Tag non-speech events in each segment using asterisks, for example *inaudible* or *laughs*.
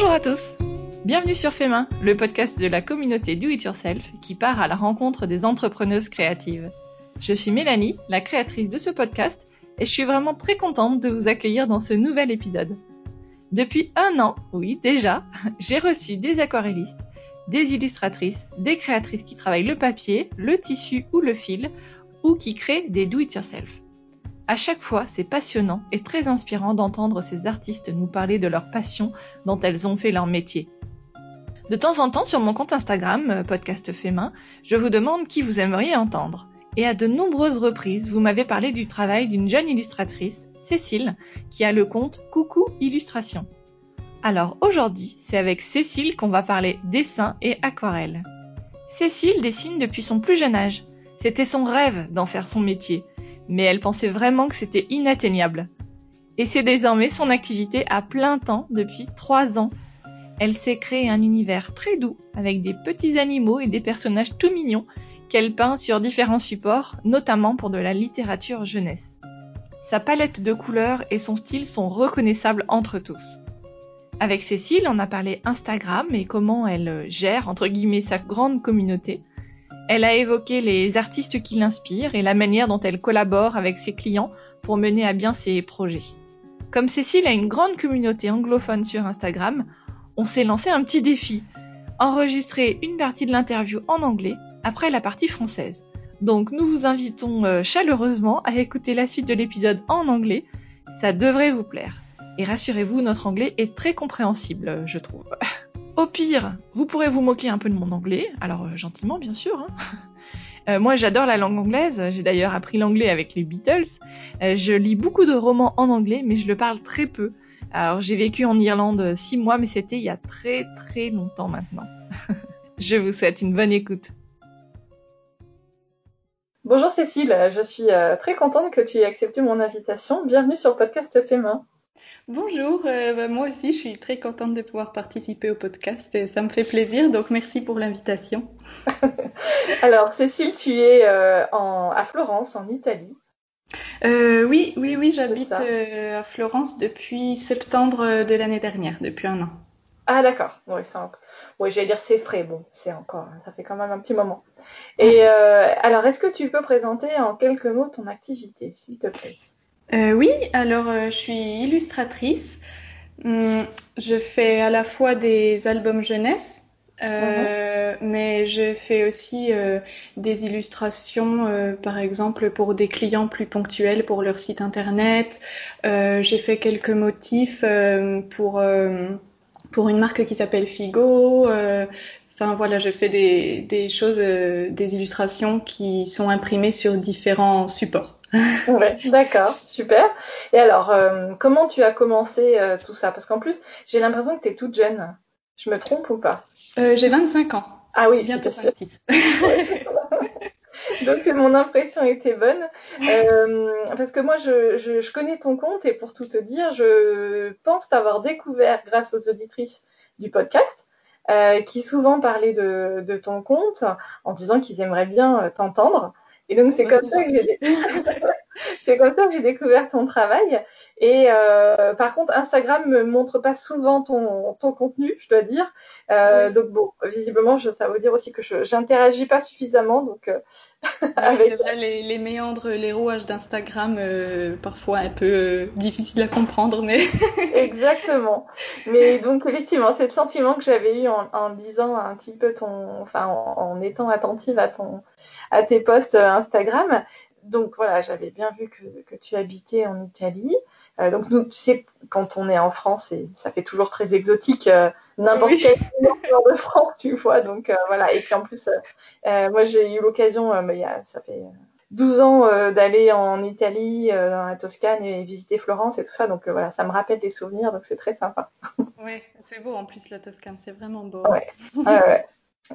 Bonjour à tous Bienvenue sur Femin, le podcast de la communauté Do It Yourself qui part à la rencontre des entrepreneuses créatives. Je suis Mélanie, la créatrice de ce podcast, et je suis vraiment très contente de vous accueillir dans ce nouvel épisode. Depuis un an, oui déjà, *laughs* j'ai reçu des aquarellistes, des illustratrices, des créatrices qui travaillent le papier, le tissu ou le fil, ou qui créent des do-it-yourself. À chaque fois, c'est passionnant et très inspirant d'entendre ces artistes nous parler de leur passion dont elles ont fait leur métier. De temps en temps, sur mon compte Instagram, euh, Podcast Fait je vous demande qui vous aimeriez entendre. Et à de nombreuses reprises, vous m'avez parlé du travail d'une jeune illustratrice, Cécile, qui a le compte Coucou Illustration. Alors aujourd'hui, c'est avec Cécile qu'on va parler dessin et aquarelle. Cécile dessine depuis son plus jeune âge. C'était son rêve d'en faire son métier, mais elle pensait vraiment que c'était inatteignable. Et c'est désormais son activité à plein temps depuis trois ans. Elle s'est créé un univers très doux avec des petits animaux et des personnages tout mignons qu'elle peint sur différents supports, notamment pour de la littérature jeunesse. Sa palette de couleurs et son style sont reconnaissables entre tous. Avec Cécile, on a parlé Instagram et comment elle gère, entre guillemets, sa grande communauté. Elle a évoqué les artistes qui l'inspirent et la manière dont elle collabore avec ses clients pour mener à bien ses projets. Comme Cécile a une grande communauté anglophone sur Instagram, on s'est lancé un petit défi. Enregistrer une partie de l'interview en anglais après la partie française. Donc nous vous invitons euh, chaleureusement à écouter la suite de l'épisode en anglais. Ça devrait vous plaire. Et rassurez-vous, notre anglais est très compréhensible, je trouve. *laughs* Au pire, vous pourrez vous moquer un peu de mon anglais, alors euh, gentiment bien sûr. Hein. *laughs* Euh, moi j'adore la langue anglaise, j'ai d'ailleurs appris l'anglais avec les Beatles. Euh, je lis beaucoup de romans en anglais, mais je le parle très peu. Alors j'ai vécu en Irlande six mois, mais c'était il y a très très longtemps maintenant. *laughs* je vous souhaite une bonne écoute. Bonjour Cécile, je suis très contente que tu aies accepté mon invitation. Bienvenue sur podcast Fait Main. Bonjour, euh, bah, moi aussi je suis très contente de pouvoir participer au podcast et ça me fait plaisir, donc merci pour l'invitation. *laughs* Alors Cécile, tu es euh, en, à Florence, en Italie. Euh, oui, oui, oui, j'habite à Florence depuis septembre de l'année dernière, depuis un an. Ah d'accord, oui, oui j'allais dire c'est frais, bon, c'est encore, ça fait quand même un petit moment. Et alors, est-ce que tu peux présenter en quelques mots ton activité, s'il te plaît? Euh, oui, alors euh, je suis illustratrice. Hum, je fais à la fois des albums jeunesse, euh, mhm. mais je fais aussi des illustrations, par exemple pour des clients plus ponctuels pour leur site internet. J'ai fait quelques motifs pour pour une marque qui s'appelle Figo. Enfin voilà, je fais des, des choses, des illustrations qui sont imprimées sur différents supports. Ouais, d'accord, super. Et alors, euh, comment tu as commencé euh, tout ça? Parce qu'en plus, j'ai l'impression que tu es toute jeune. Je me trompe ou pas? Euh, J'ai 25 ans. Ah oui, bientôt 26. *laughs* Donc mon impression était bonne. parce que moi, je, je, je, connais ton compte et pour tout te dire, je pense t'avoir découvert grâce aux auditrices du podcast. qui souvent parlaient de, de, ton compte en disant qu'ils aimeraient bien t'entendre. Et donc c'est comme ça que j'ai *laughs* c'est comme ça que j'ai découvert ton travail. Et euh, par contre, Instagram me montre pas souvent ton, ton contenu, je dois dire. Euh, Donc bon, visiblement, je, ça veut dire aussi que je j'interagis pas suffisamment. Donc euh, *laughs* avec... c'est vrai, les, les, méandres, les rouages d'Instagram, euh, parfois un peu euh, difficiles à comprendre, mais *laughs* exactement. Mais donc effectivement, c'est le sentiment que j'avais eu en, en lisant un petit peu ton, enfin, en, en étant attentive à ton à tes posts euh, Instagram. Donc voilà, j'avais bien vu que, que, tu habitais en Italie. Euh, donc nous, tu sais, quand on est en France, et ça fait toujours très exotique, euh, n'importe quel endroit de France, tu vois. Donc euh, voilà, et puis en plus, euh, moi j'ai eu l'occasion, mais il y a, ça fait 12 ans d'aller en Italie, dans la Toscane et visiter Florence et tout ça. Donc voilà, ça me rappelle des souvenirs, donc c'est très sympa. *laughs* Oui, c'est beau en plus la Toscane, c'est vraiment beau. Ouais. ouais.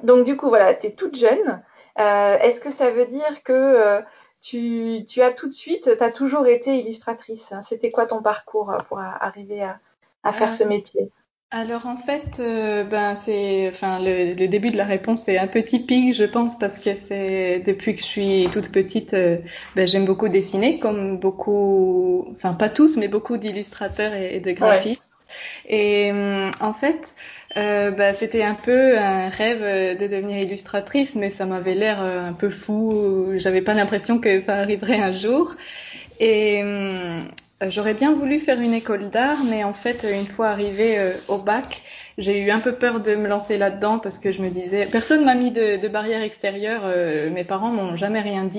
Donc du coup voilà, tu es toute jeune. Euh, est-ce que ça veut dire que tu, tu, as tout de suite, tu as toujours été illustratrice hein. C'était quoi ton parcours euh, pour arriver à, à faire ce métier? Alors en fait, euh, ben c'est, enfin le, le, début de la réponse est un peu typique, je pense, parce que c'est depuis que je suis toute petite, euh, ben, j'aime beaucoup dessiner, comme beaucoup, enfin pas tous, mais beaucoup d'illustrateurs et, de graphistes. Et hum, en fait, euh, bah, c'était un peu un rêve de devenir illustratrice, mais ça m'avait l'air un peu fou. J'avais pas l'impression que ça arriverait un jour. Et euh, j'aurais bien voulu faire une école d'art, mais en fait, une fois arrivée euh, au bac, j'ai eu un peu peur de me lancer là-dedans parce que je me disais, personne m'a mis de, de barrière extérieure. Euh, mes parents m'ont jamais rien dit,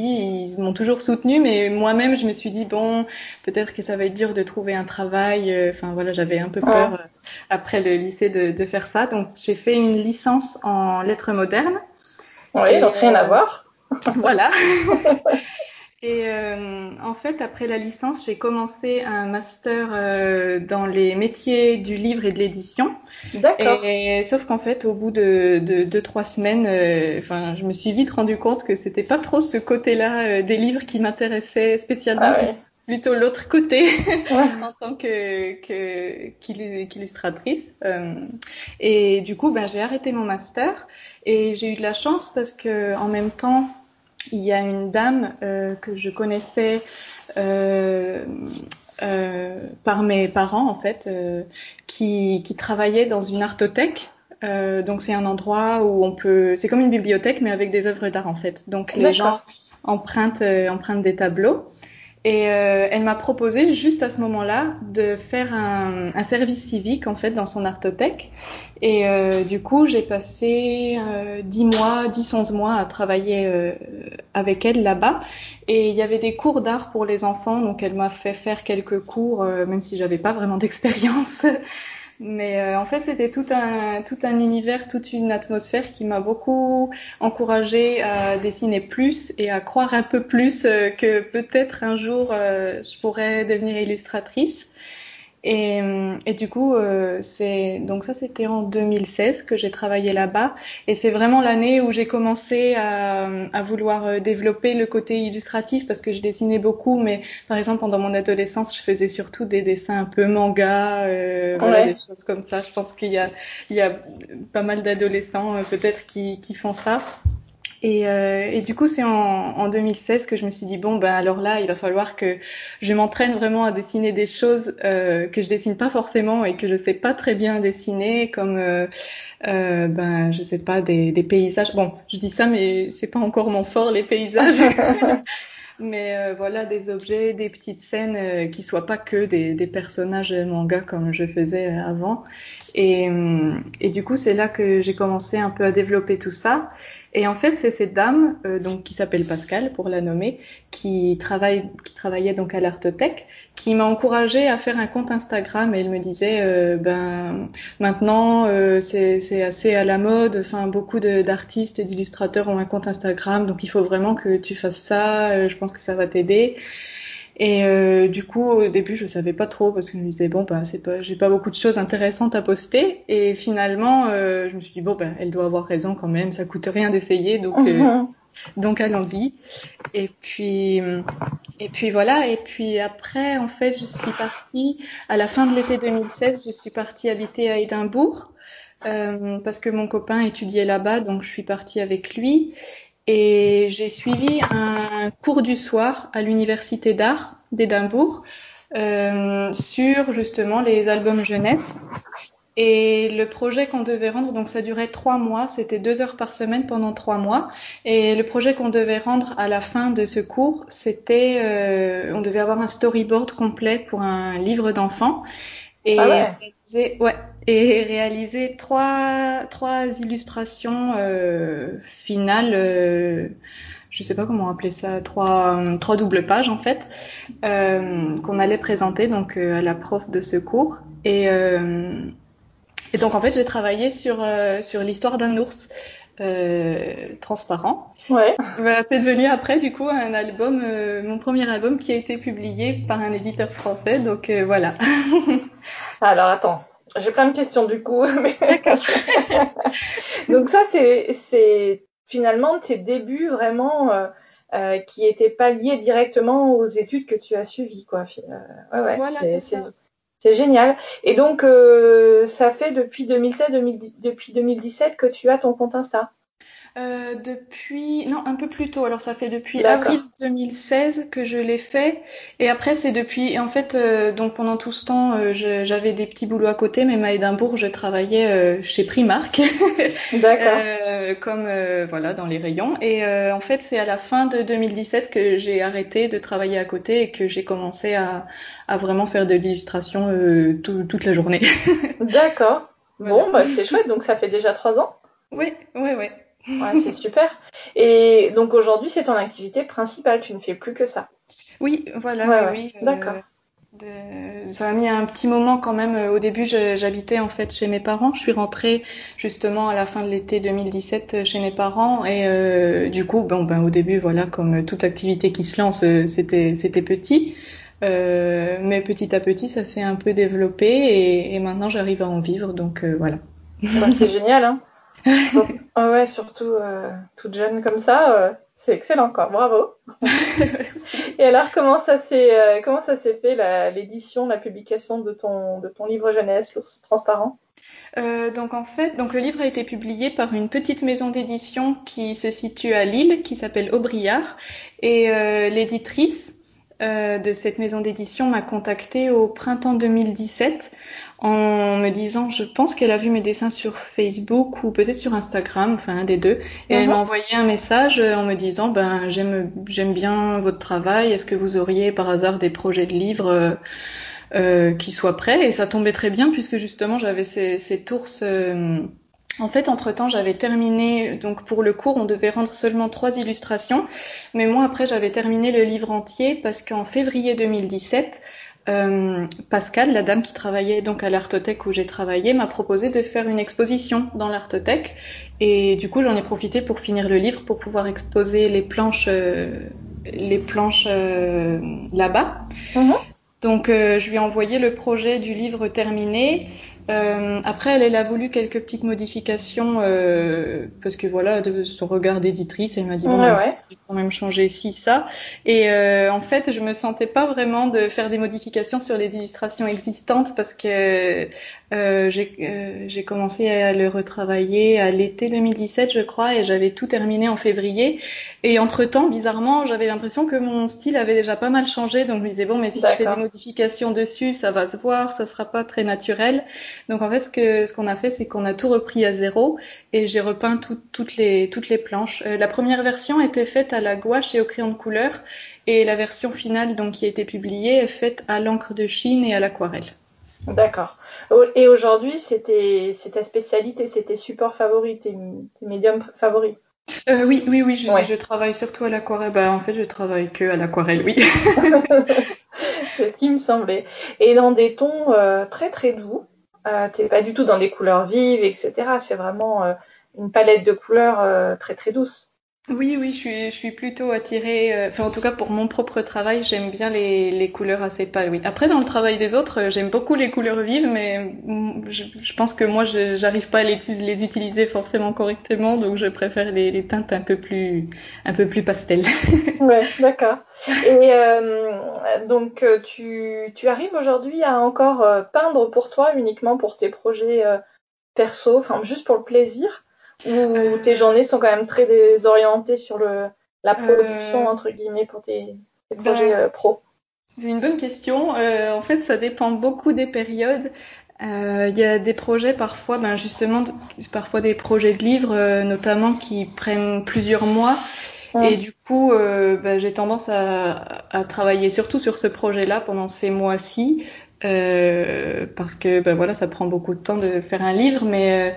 ils m'ont toujours soutenu, mais moi-même, je me suis dit bon, peut-être que ça va être dur de trouver un travail. Enfin voilà, j'avais un peu peur après le lycée de, de faire ça, donc j'ai fait une licence en lettres modernes. Oui, donc rien à voir. *laughs* voilà. *laughs* Et euh, en fait, après la licence, j'ai commencé un master euh, dans les métiers du livre et de l'édition. D'accord. Et, sauf qu'en fait, au bout de, de deux trois semaines, euh, enfin, je me suis vite rendu compte que c'était pas trop ce côté-là euh, des livres qui m'intéressait spécialement. Ah plutôt l'autre côté *laughs* en tant que qu'illustratrice. Euh, et du coup, ben, j'ai arrêté mon master et j'ai eu de la chance parce que en même temps il y a une dame euh, que je connaissais euh, euh, par mes parents en fait, qui, qui, travaillait dans une artothèque. donc c'est un endroit où on peut, c'est comme une bibliothèque mais avec des œuvres d'art en fait. Donc les gens empruntent, empruntent des tableaux. Et euh, elle m'a proposé juste à ce moment-là de faire un, un, service civique en fait dans son artothèque. Et euh, du coup, j'ai passé euh, 10 mois, 10, 11 mois à travailler euh, avec elle là-bas. Et il y avait des cours d'art pour les enfants, donc elle m'a fait faire quelques cours, euh, même si j'avais pas vraiment d'expérience. Mais euh, en fait, c'était tout un, tout un univers, toute une atmosphère qui m'a beaucoup encouragée à dessiner plus et à croire un peu plus euh, que peut-être un jour euh, je pourrais devenir illustratrice. Et, et, du coup, euh, c'est donc ça, c'était en 2016 que j'ai travaillé là-bas, et c'est vraiment l'année où j'ai commencé à, à, vouloir euh, développer le côté illustratif parce que je dessinais beaucoup, mais par exemple pendant mon adolescence, je faisais surtout des dessins un peu manga, euh, voilà, des choses comme ça. Je pense qu'il y a, il y a pas mal d'adolescents euh, peut-être qui, qui font ça. Et, euh, et, du coup, c'est en, en, 2016 que je me suis dit bon, ben alors là, il va falloir que je m'entraîne vraiment à dessiner des choses euh, que je dessine pas forcément et que je sais pas très bien dessiner, comme euh, euh ben je sais pas des, des, paysages. Bon, je dis ça, mais c'est pas encore mon fort les paysages. *laughs* mais euh, voilà des objets, des petites scènes euh, qui soient pas que des, des, personnages manga comme je faisais avant. Et, et du coup, c'est là que j'ai commencé un peu à développer tout ça. Et en fait, c'est cette dame, euh, donc qui s'appelle Pascal pour la nommer, qui travaille, qui travaillait donc à l'Artothèque, qui m'a encouragée à faire un compte Instagram. Et elle me disait, euh, ben maintenant euh, c'est assez à la mode. Enfin, beaucoup d'artistes et d'illustrateurs ont un compte Instagram, donc il faut vraiment que tu fasses ça. Euh, je pense que ça va t'aider. Et euh, du coup, au début, je savais pas trop parce que je me disais bon, ben c'est pas, j'ai pas beaucoup de choses intéressantes à poster. Et finalement, euh, je me suis dit bon, ben elle doit avoir raison quand même. Ça coûte rien d'essayer, donc euh, mhm. donc allons-y. Et puis et puis voilà. Et puis après, en fait, je suis partie à la fin de l'été 2016. Je suis partie habiter à Édimbourg. Euh, parce que mon copain étudiait là-bas, donc je suis partie avec lui. Et j'ai suivi un cours du soir à l'université d'art d'Édimbourg euh, sur justement les albums jeunesse. Et le projet qu'on devait rendre, donc ça durait trois mois, c'était deux heures par semaine pendant trois mois. Et le projet qu'on devait rendre à la fin de ce cours, c'était, euh, on devait avoir un storyboard complet pour un livre d'enfants. Et ah ouais. Ouais et réaliser trois, trois illustrations euh, finales. Euh, je sais pas comment appeler ça, trois, trois doubles pages en fait, euh, qu'on allait présenter donc euh, à la prof de ce cours. Et, euh, et donc en fait j'ai travaillé sur euh, sur l'histoire d'un ours. Transparent. Ouais. Bah, c'est devenu après du coup un album, mon premier album qui a été publié par un éditeur français. Donc voilà. *laughs* Alors attends, j'ai plein de questions du coup. *laughs* *laughs* Donc ça, c'est finalement tes débuts vraiment euh, euh, qui étaient pas liés directement aux études que tu as suivies, quoi. Euh, ouais, ouais, voilà, c'est ça. C'est génial. Et donc, euh, ça fait depuis 2016, depuis 2017 que tu as ton compte Insta. Euh, depuis non un peu plus tôt. Alors ça fait depuis avril 2016 que je l'ai fait. Et après c'est depuis en fait euh, donc pendant tout ce temps euh, j'avais des petits boulots à côté même à Édimbourg je travaillais chez Primark. *laughs* D'accord. Comme voilà dans les rayons. Et en fait c'est à la fin de 2017 que j'ai arrêté de travailler à côté et que j'ai commencé à, à vraiment faire de l'illustration toute la journée. *laughs* D'accord. Bon bah c'est chouette. Donc ça fait déjà trois ans. Oui oui oui Ouais, c'est super. Et donc aujourd'hui, c'est ton activité principale, tu ne fais plus que ça. Oui, voilà, oui. Euh, D'accord. Ça a mis un petit moment quand même. Au début, j'habitais en fait chez mes parents. Je suis rentrée justement à la fin de l'été 2017 euh, chez mes parents et euh, du coup, bon, ben au début, voilà, comme toute activité qui se lance, c'était c'était petit. Euh, mais petit à petit, ça s'est un peu développé et, et maintenant j'arrive à en vivre, donc voilà. C'est *laughs* génial, hein *laughs* ah ouais, surtout euh, toute jeune comme ça, euh, c'est excellent quoi, bravo. *laughs* Et alors comment ça s'est euh, comment ça s'est fait l'édition, la, publication de ton de ton livre jeunesse, l'ours transparent? Donc en fait, donc le livre a été publié par une petite maison d'édition qui se situe à Lille, qui s'appelle Aubriard, et l'éditrice de cette maison d'édition m'a contactée au printemps 2017 en me disant, je pense qu'elle a vu mes dessins sur Facebook ou peut-être sur Instagram, enfin un des deux, et elle m'a mhm. envoyé un message en me disant, ben j'aime j'aime bien votre travail, est-ce que vous auriez par hasard des projets de livres euh, euh qui soient prêts? Et ça tombait très bien puisque justement j'avais ces, ces ours. Euh, en fait, entre-temps, j'avais terminé, donc pour le cours, on devait rendre seulement trois illustrations, mais moi, après, j'avais terminé le livre entier parce qu'en février 2017, euh, Pascal, la dame qui travaillait donc à l'Artothèque où j'ai travaillé, m'a proposé de faire une exposition dans l'Artothèque. Et du coup, j'en ai profité pour finir le livre, pour pouvoir exposer les planches, euh, les planches euh, là-bas. Mhm. Donc, je lui ai envoyé le projet du livre terminé. Euh, après, elle, elle, a voulu quelques petites modifications euh, parce que voilà, de son regard d'éditrice, elle m'a dit bon, ouais, ouais. quand même changer ici ça. Et euh, en fait, je me sentais pas vraiment de faire des modifications sur les illustrations existantes parce que euh, euh, j'ai commencé à le retravailler à l'été 2017, je crois, et j'avais tout terminé en février. Et entre-temps, bizarrement, j'avais l'impression que mon style avait déjà pas mal changé. Donc je me disais, bon, mais si je fais des modifications dessus, ça va se voir, ça sera pas très naturel. Donc en fait, ce que ce qu'on a fait, c'est qu'on a tout repris à zéro et j'ai repeint toutes les toutes les planches. Euh, la première version était faite à la gouache et au crayon de couleur, et la version finale, donc qui a été publiée, est faite à l'encre de Chine et à l'aquarelle. D'accord. Et aujourd'hui, c'était ta spécialité, c'était support favori, tes, médiums favoris? Euh, Oui, oui, oui, je, je travaille surtout à l'aquarelle. Bah, en fait, je travaille que à l'aquarelle, oui. *laughs* C'est ce qui me semblait. Et dans des tons euh, très très doux, euh, t'es pas du tout dans des couleurs vives, etc. C'est vraiment euh, une palette de couleurs euh, très très douce. Oui, oui, je suis, je suis plutôt attirée. Euh, enfin, en tout cas, pour mon propre travail, j'aime bien les, les couleurs assez pâles. Oui. Après, dans le travail des autres, euh, j'aime beaucoup les couleurs vives, mais mm, je, je pense que moi, je j'arrive pas à les, les, utiliser forcément correctement, donc je préfère les, les teintes un peu plus, un peu plus pastel. *laughs* ouais, d'accord. Et euh, donc, euh, tu, tu arrives aujourd'hui à encore peindre pour toi, uniquement pour tes projets perso, enfin juste pour le plaisir? Ou tes journées sont quand même très désorientées sur le, la production, euh, entre guillemets, pour tes, projets ben, euh, pro C'est une bonne question. Euh, en fait, ça dépend beaucoup des périodes. Il y a des projets parfois, ben justement, parfois des projets de livres, notamment qui prennent plusieurs mois. Et du coup, ben, j'ai tendance à, à, travailler surtout sur ce projet-là pendant ces mois-ci, parce que ben, voilà, ça prend beaucoup de temps de faire un livre, mais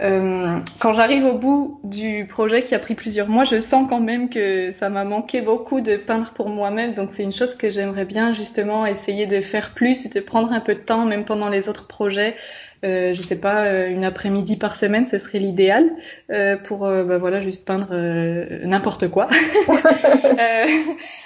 euh, quand j'arrive au bout du projet qui a pris plusieurs mois, je sens quand même que ça m'a manqué beaucoup de peindre pour moi-même. Donc c'est une chose que j'aimerais bien justement essayer de faire plus, de prendre un peu de temps, même pendant les autres projets, je sais pas, euh, une après-midi par semaine, ce serait l'idéal euh, pour, bah, voilà, juste peindre n'importe quoi. *laughs*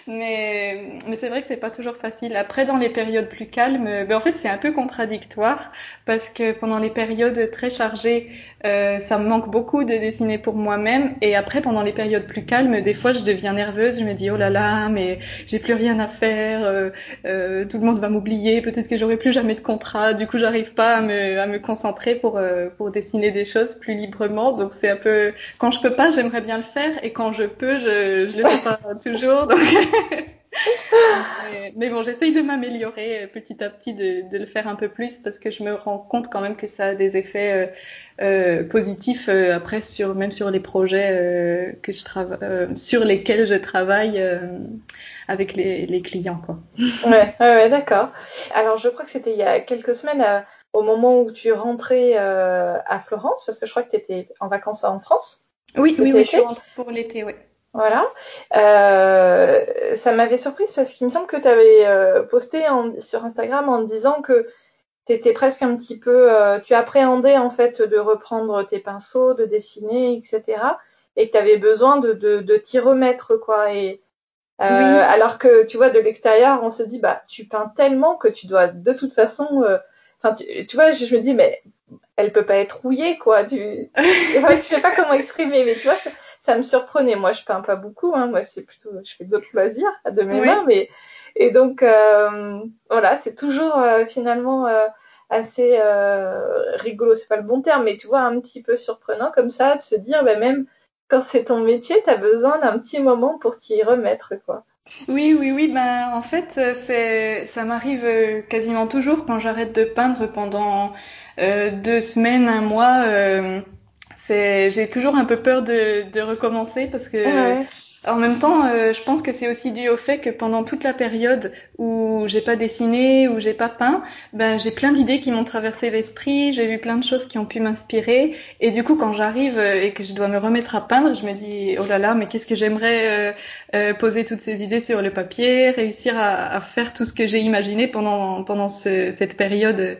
mais mais c'est vrai que c'est pas toujours facile. Après, dans les périodes plus calmes, ben, en fait, c'est un peu contradictoire parce que pendant les périodes très chargées, ça me manque beaucoup de dessiner pour moi-même. Et après, pendant les périodes plus calmes, des fois, je deviens nerveuse. Je me dis, oh là là, mais j'ai plus rien à faire. tout le monde va m'oublier. Peut-être que j'aurai plus jamais de contrat. Du coup, j'arrive pas à me, à me concentrer pour, euh, pour dessiner des choses plus librement. Donc c'est un peu quand je peux pas, j'aimerais bien le faire et quand je peux, je je le fais pas *laughs* toujours. Donc *laughs* mais, bon, j'essaye de m'améliorer euh, petit à petit, de, de, le faire un peu plus parce que je me rends compte quand même que ça a des effets euh, positifs après sur même sur les projets que je travaille, sur lesquels je travaille avec les, les, clients, quoi. ouais, ouais, d'accord. Alors, je crois que c'était il y a quelques semaines au moment où tu rentrais euh, à Florence, parce que je crois que tu étais en vacances en France. Oui, oui, oui, je suis rentrée pour l'été, oui. Voilà. Euh, ça m'avait surprise parce qu'il me semble que tu avais euh, posté sur Instagram en disant que tu étais presque un petit peu, tu appréhendais en fait de reprendre tes pinceaux, de dessiner, etc. Et que tu avais besoin de, de, de t'y remettre, quoi. Et oui. alors que tu vois de l'extérieur, on se dit bah tu peins tellement que tu dois de toute façon Enfin, tu, vois, je, me dis, mais elle peut pas être rouillée, quoi. Tu, *laughs* je sais pas comment exprimer, mais tu vois, ça, me surprenait. Moi, je peins pas beaucoup. Hein. Moi, c'est plutôt, je fais d'autres loisirs de mes mains, mais et donc euh, voilà, c'est toujours euh, finalement euh, assez rigolo. C'est pas le bon terme, mais tu vois, un petit peu surprenant comme ça de se dire, bah, même quand c'est ton métier, tu as besoin d'un petit moment pour t'y remettre, quoi. Oui, oui, oui. Ben, en fait, euh, c'est, ça m'arrive euh, quasiment toujours quand j'arrête de peindre pendant euh, deux semaines, un mois. C'est, j'ai toujours un peu peur de, de recommencer parce que en même temps, euh, je pense que c'est aussi dû au fait que pendant toute la période où j'ai pas dessiné, où j'ai pas peint, ben j'ai plein d'idées qui m'ont traversé l'esprit, j'ai vu plein de choses qui ont pu m'inspirer, et du coup quand j'arrive euh, et que je dois me remettre à peindre, je me dis oh là là, mais qu'est-ce que j'aimerais euh, poser toutes ces idées sur le papier, réussir à, faire tout ce que j'ai imaginé pendant pendant ce, cette période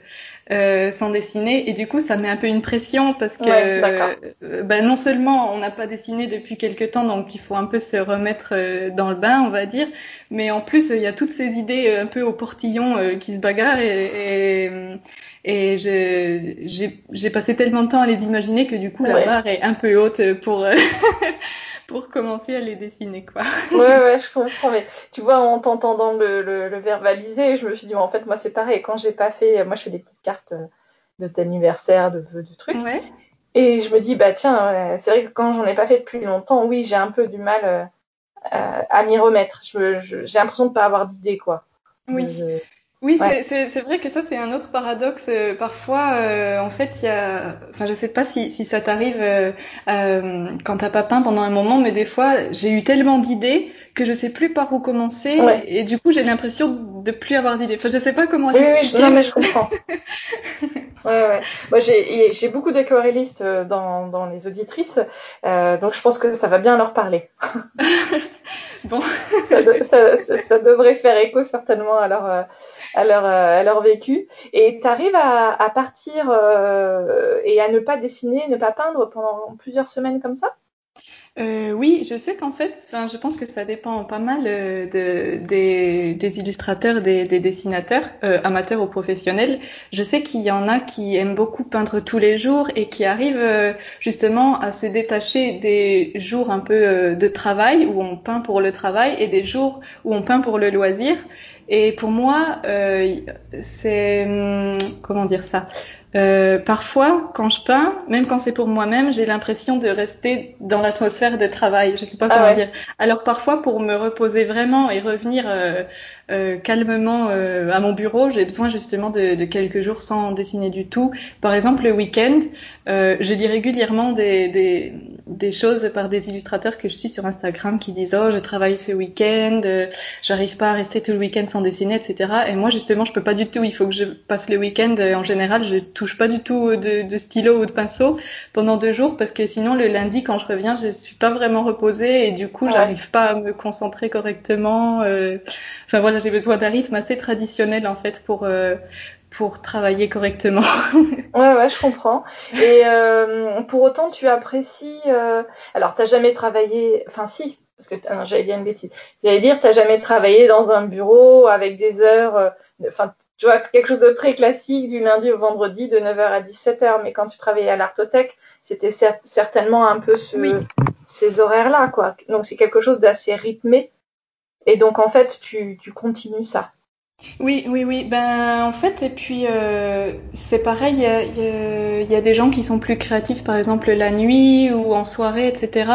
euh, sans dessiner. Et du coup ça met un peu une pression parce que euh, ben, non seulement on n'a pas dessiné depuis quelque temps donc il faut un peu se remettre euh, dans le bain on va dire. Mais en plus il y a toutes ces idées un peu au portillon qui se bagarrent. Et, et, et j'ai passé tellement de temps à les imaginer que du coup la barre est un peu haute pour *laughs* pour commencer à les dessiner, quoi. *laughs* ouais, ouais, je comprends. Mais tu vois, en t'entendant le, le, le, verbaliser, je me suis dit, en fait, moi, c'est pareil. Quand j'ai pas fait, moi, je fais des petites cartes de d'anniversaire, de vœux, de trucs. Ouais. Et je me dis, bah tiens, c'est vrai que quand j'en ai pas fait depuis longtemps, oui, j'ai un peu du mal euh, à m'y remettre. Je, j'ai l'impression de pas avoir d'idée, quoi. Oui. Oui, c'est vrai que ça c'est un autre paradoxe. Euh, parfois, euh, en fait, il y a, enfin, je sais pas si, si ça t'arrive euh, euh, quand t'as pas peint pendant un moment, mais des fois, j'ai eu tellement d'idées que je sais plus par où commencer, et du coup, j'ai l'impression de plus avoir d'idées. Enfin, je sais pas comment. Oui, oui, non, mais je comprends. *laughs* ouais, ouais. Moi, j'ai beaucoup d'aquarellistes dans dans les auditrices, donc je pense que ça va bien leur parler. *laughs* bon, ça, ça, ça, devrait faire écho certainement à leur à leur, euh, à leur vécu. Et tu arrives à, partir euh, et à ne pas dessiner, ne pas peindre pendant plusieurs semaines comme ça? Euh, oui, je sais qu'en fait, je pense que ça dépend pas mal de, des, illustrateurs, des, des dessinateurs, amateurs ou professionnels. Je sais qu'il y en a qui aiment beaucoup peindre tous les jours et qui arrivent justement à se détacher des jours un peu de travail où on peint pour le travail et des jours où on peint pour le loisir. Et pour moi, c'est hum, comment dire ça euh, parfois, quand je peins, même quand c'est pour moi-même, j'ai l'impression de rester dans l'atmosphère de travail. Je sais pas ah comment dire. Alors parfois, pour me reposer vraiment et revenir euh, euh, calmement euh, à mon bureau, j'ai besoin justement de, de, quelques jours sans dessiner du tout. Par exemple, le week-end, euh, je lis régulièrement des, des, des, choses par des illustrateurs que je suis sur Instagram qui disent oh je travaille ce week-end, euh, j'arrive pas à rester tout le week-end sans dessiner, etc. Et moi justement, je peux pas du tout. Il faut que je passe le week-end. En général, je touche pas du tout de, de stylo ou de pinceau pendant deux jours parce que sinon le lundi quand je reviens, je suis pas vraiment reposée et du coup, j'arrive pas à me concentrer correctement. Enfin voilà j'ai besoin d'un rythme assez traditionnel en fait pour euh, pour travailler correctement. *laughs* ouais, ouais, je comprends. Et euh, pour autant, tu apprécies. Euh... Alors, t'as jamais travaillé. Enfin, si, parce que j'allais dire une bêtise. J'allais dire, t'as jamais travaillé dans un bureau avec des heures. Euh, enfin, tu vois, quelque chose de très classique du lundi au vendredi de 9h à 17h. Mais quand tu travaillais à l'Artothèque, c'était certainement un peu ce, ces horaires-là, quoi. Donc, c'est quelque chose d'assez rythmé. Et donc, en fait, tu, tu continues ça. Oui, oui, oui. Ben, en fait, et puis euh, c'est pareil. Il y a, y, y a, des gens qui sont plus créatifs, par exemple la nuit ou en soirée, etc.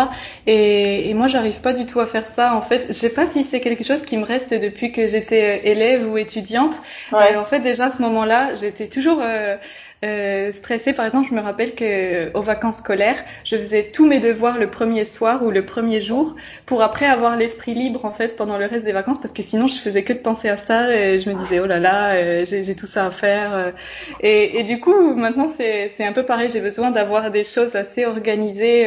Et, et moi, j'arrive pas du tout à faire ça. En fait, je sais pas si c'est quelque chose qui me reste depuis que j'étais élève ou étudiante. Ouais. Euh, en fait, déjà à ce moment-là, j'étais toujours euh, euh, stressée. Par exemple, je me rappelle que euh, aux vacances scolaires, je faisais tous mes devoirs le premier soir ou le premier jour pour après avoir l'esprit libre en fait pendant le reste des vacances parce que sinon je faisais que de penser à ça et je me disais oh là là, euh, j'ai tout ça à faire. Euh. Et, et, du coup, maintenant c'est un peu pareil. J'ai besoin d'avoir des choses assez organisées.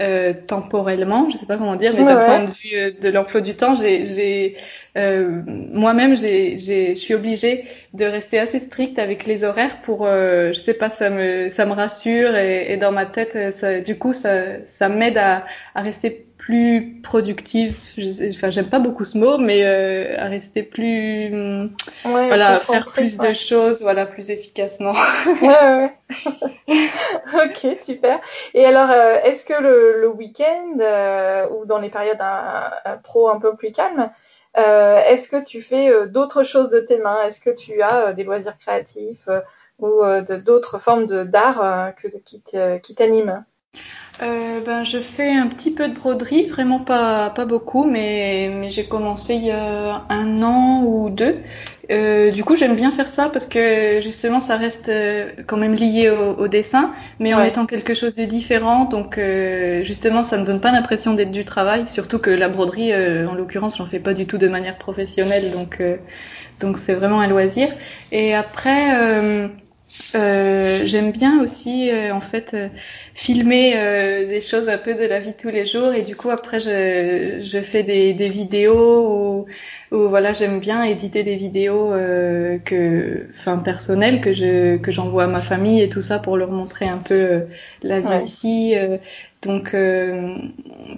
Euh, euh, temporellement, je sais pas comment dire, mais d'un point de vue de l'emploi du temps, j'ai euh, moi-même, je suis obligée de rester assez stricte avec les horaires pour, euh, je sais pas, ça me, ça me rassure et, et dans ma tête, ça, du coup, ça, ça m'aide à, à rester plus productive. Je, enfin, j'aime pas beaucoup ce mot, mais euh, à rester plus, ouais, voilà, faire plus de choses, voilà, plus efficacement. ouais, *laughs* ok, super. Et alors, euh, est-ce que le, le week-end euh, ou dans les périodes un, un, pro un peu plus calmes, est-ce que tu fais d'autres choses de tes mains? Est-ce que tu as des loisirs créatifs ou d'autres formes d'art qui t'animent? Euh, ben, je fais un petit peu de broderie, vraiment pas, pas beaucoup, mais, mais j'ai commencé il y a un an ou deux. Euh, du coup, j'aime bien faire ça parce que justement, ça reste euh, quand même lié au, au dessin, mais en étant quelque chose de différent. Donc, euh, justement, ça ne donne pas l'impression d'être du travail. Surtout que la broderie, euh, en l'occurrence, j'en fais pas du tout de manière professionnelle, donc donc c'est vraiment un loisir. Et après. Euh, j'aime bien aussi euh, en fait euh, filmer des choses un peu de la vie de tous les jours. Et du coup après je, je fais des, des vidéos ou, ou voilà j'aime bien éditer des vidéos que enfin personnelles que je que j'envoie à ma famille et tout ça pour leur montrer un peu la vie ici donc, euh,